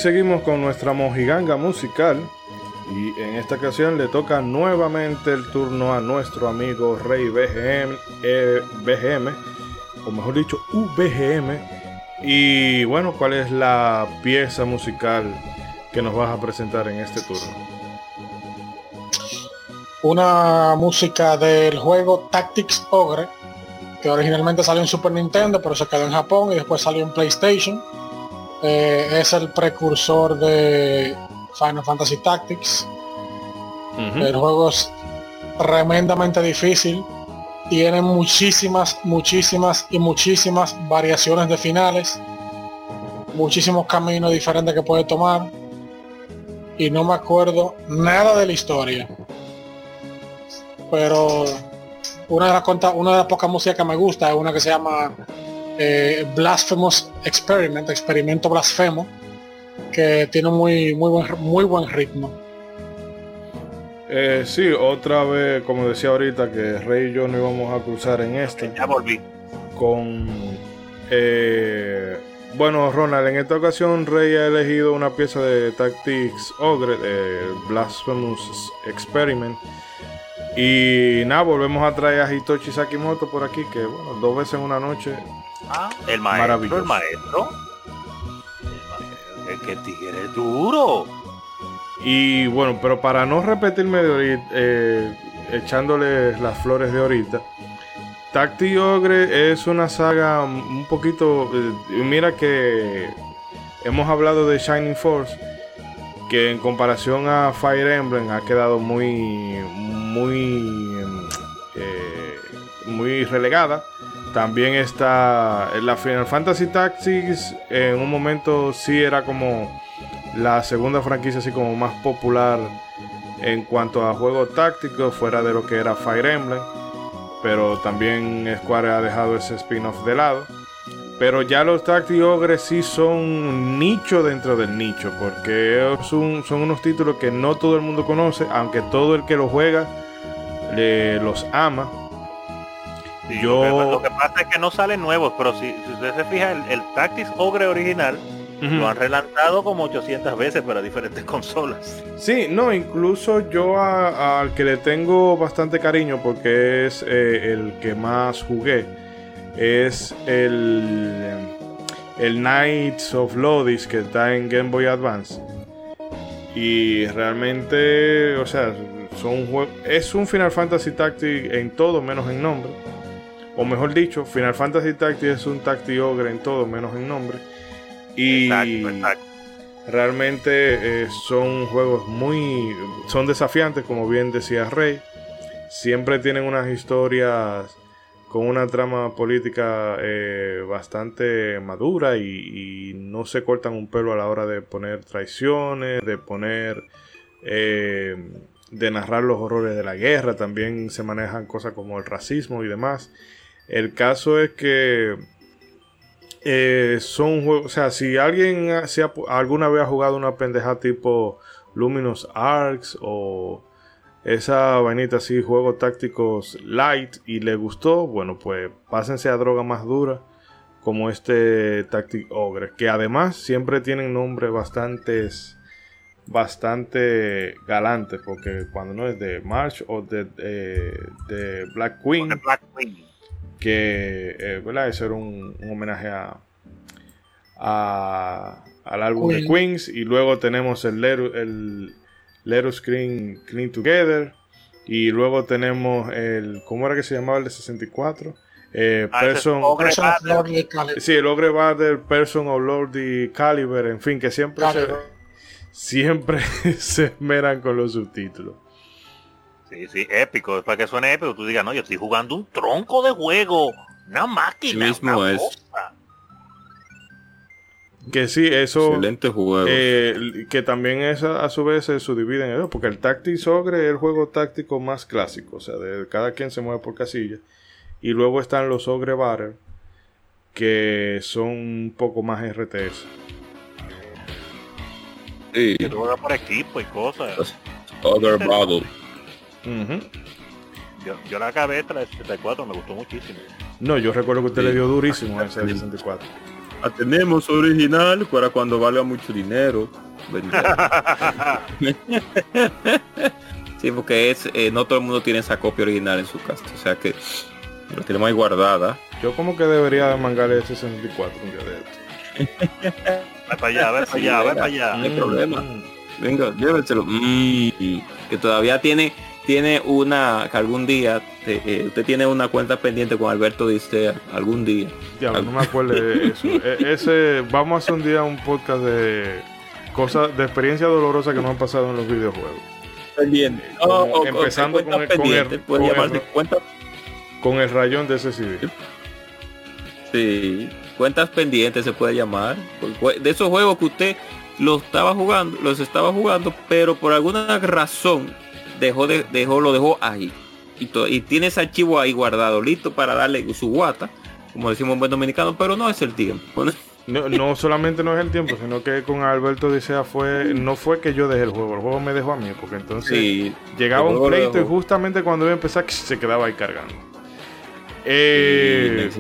[SPEAKER 1] seguimos con nuestra mojiganga musical. Y en esta ocasión le toca nuevamente el turno a nuestro amigo Rey BGM, eh, BGM o mejor dicho, UBGM. Y bueno, ¿cuál es la pieza musical que nos vas a presentar en este turno?
[SPEAKER 4] Una música del juego Tactics Ogre, que originalmente salió en Super Nintendo, pero se quedó en Japón y después salió en PlayStation. Eh, es el precursor de Final Fantasy Tactics. El juego es tremendamente difícil. Tiene muchísimas, muchísimas y muchísimas variaciones de finales. Muchísimos caminos diferentes que puede tomar. Y no me acuerdo nada de la historia. Pero una de las una de las pocas músicas que me gusta es una que se llama eh, Blasphemous Experiment, experimento blasfemo, que tiene muy, muy, buen, muy buen ritmo.
[SPEAKER 1] Eh, sí, otra vez, como decía ahorita, que Rey y yo no íbamos a cruzar en este.
[SPEAKER 2] Ya volví.
[SPEAKER 1] Con. Eh, bueno, Ronald, en esta ocasión Rey ha elegido una pieza de Tactics Ogre, de Blasphemous Experiment. Y nada, volvemos a traer a Hitoshi Sakimoto por aquí, que bueno, dos veces en una noche.
[SPEAKER 2] Ah, el maestro, el maestro. El que tigre duro.
[SPEAKER 1] Y bueno, pero para no repetirme de ahorita, eh, echándole las flores de ahorita, Tacti Ogre es una saga un poquito. Eh, mira que hemos hablado de Shining Force, que en comparación a Fire Emblem ha quedado muy, muy, eh, muy relegada. También está la Final Fantasy Tactics. En un momento sí era como la segunda franquicia así como más popular en cuanto a juegos tácticos fuera de lo que era Fire Emblem. Pero también Square ha dejado ese spin-off de lado. Pero ya los Tactic Ogre sí son nicho dentro del nicho. Porque son, son unos títulos que no todo el mundo conoce. Aunque todo el que los juega los ama.
[SPEAKER 2] Yo... Lo, que, pasa es que no salen nuevos. Pero si, usted se fija, el, el Tactics Ogre original lo han relanzado como 800 veces para diferentes consolas.
[SPEAKER 1] Sí, no, incluso yo al que le tengo bastante cariño porque es eh, el que más jugué, es el, el Knights of Lodis que está en Game Boy Advance. Y realmente, o sea, son es un Final Fantasy Tactic en todo menos en nombre. O mejor dicho, Final Fantasy Tactic es un Tactic Ogre en todo menos en nombre. Y realmente eh, son juegos muy. son desafiantes, como bien decía Rey. Siempre tienen unas historias con una trama política eh, bastante madura y, no se cortan un pelo a la hora de poner traiciones, de poner. Eh, de narrar los horrores de la guerra, también se manejan cosas como el racismo y demás. El caso es que eh, son juegos, o sea, si alguien alguna vez ha jugado una pendeja tipo Luminous Arcs o esa vainita así, juegos tácticos light y le gustó, bueno, pues pásense a droga más dura como este Tactic Ogre, que además siempre tienen nombres bastantes bastante galantes, porque cuando no es de March o de, de Black Queen,
[SPEAKER 2] Black Queen
[SPEAKER 1] que eh, ¿verdad? Eso era un, homenaje a, al álbum de Queens. Y luego tenemos el Let, el Screen Clean Together. Y luego tenemos el. ¿Cómo era que se llamaba el de 64? Eh, ah, person, sí, el Ogre Bader, Person of Lordy Caliber, en fin, que siempre se, siempre se esmeran con los subtítulos.
[SPEAKER 2] Sí, sí, épico. Para que suene épico, tú digas, no, yo estoy jugando un tronco de juego. Una máquina.
[SPEAKER 3] mismo es.
[SPEAKER 1] Que sí, eso.
[SPEAKER 3] Excelente juego.
[SPEAKER 1] Eh, que también es a, su vez se subdivide en eso. Porque el Tactics Ogre es el juego táctico más clásico. O sea, de cada quien se mueve por casilla. Y luego están los Ogre Battle. Que son un poco más RTS.
[SPEAKER 2] Sí. Que juega por equipo y cosas.
[SPEAKER 3] Ogre Battle.
[SPEAKER 2] Yo, la acabé esta la 64, me gustó muchísimo.
[SPEAKER 1] No, yo recuerdo que usted le dio durísimo a ese 64.
[SPEAKER 3] La tenemos original para cuando valga mucho dinero. sí, porque es eh, no todo el mundo tiene esa copia original en su casa. O sea que lo tenemos ahí guardada.
[SPEAKER 1] Yo como que debería mangarle ese 64 un día de esto.
[SPEAKER 2] Ve para allá, ve para allá, ve para allá.
[SPEAKER 3] No hay problema. Venga, llévenselo. Mm, que todavía tiene tiene una que algún día eh, usted tiene una cuenta pendiente con Alberto Distea algún día.
[SPEAKER 1] Ya, no me acuerdo de eso. E- ese vamos a hacer un día un podcast de cosas de experiencias dolorosas que nos han pasado en los videojuegos.
[SPEAKER 3] Pendiente.
[SPEAKER 1] Como
[SPEAKER 3] o-
[SPEAKER 1] empezando con el- con el- con el- Con el rayón de ese CD.
[SPEAKER 3] Sí, cuentas pendientes se puede llamar. Porque De esos juegos que usted los estaba jugando, los estaba jugando, pero por alguna razón dejó de, dejó, lo dejó ahí. Y, to- y tiene ese archivo ahí guardado, listo para darle su guata, como decimos en buen dominicano, pero no es el tiempo.
[SPEAKER 1] No, no solamente no es el tiempo, sino que con Alberto Dicea fue, no fue que yo dejé el juego, el juego me dejó a mí, porque entonces
[SPEAKER 3] Sí,
[SPEAKER 1] llegaba un pleito y justamente cuando iba a empezar se quedaba ahí cargando. Eh,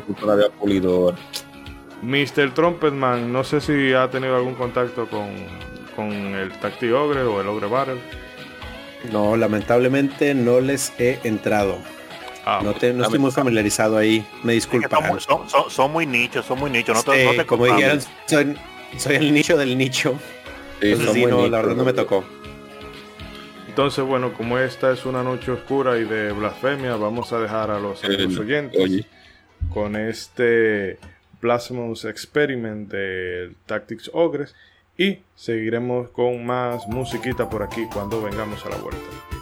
[SPEAKER 3] pulidor.
[SPEAKER 1] Mr. Trumpetman, no sé si ha tenido algún contacto con, con el Tacti Ogre o el Ogre Battle.
[SPEAKER 6] No, lamentablemente no les he entrado.
[SPEAKER 1] Ah,
[SPEAKER 6] No, te- no estoy muy familiarizado ahí. Me
[SPEAKER 2] Es que son, muy- son, son- son muy nichos, son muy nichos. No te,
[SPEAKER 6] Sí,
[SPEAKER 2] no te
[SPEAKER 6] como dijeron, soy, soy el nicho del nicho.
[SPEAKER 3] Sí,
[SPEAKER 6] Entonces
[SPEAKER 3] son
[SPEAKER 6] sí,
[SPEAKER 3] muy
[SPEAKER 6] no, la verdad no me tocó.
[SPEAKER 1] Entonces, bueno, como esta es una noche oscura y de blasfemia, vamos a dejar a los oyentes
[SPEAKER 3] oye.
[SPEAKER 1] con este Blasphemous Experiment de Tactics Ogres y seguiremos con más musiquita por aquí cuando vengamos a la vuelta.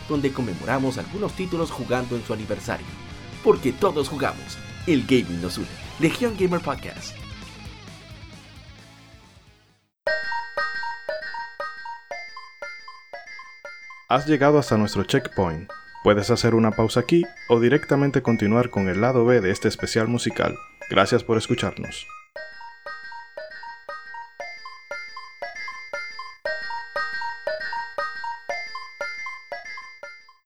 [SPEAKER 7] donde conmemoramos algunos títulos jugando en su aniversario. Porque todos jugamos, el gaming nos une. Legion Gamer Podcast.
[SPEAKER 1] Has llegado hasta nuestro checkpoint. Puedes hacer una pausa aquí o directamente continuar con el lado B de este especial musical. Gracias por escucharnos.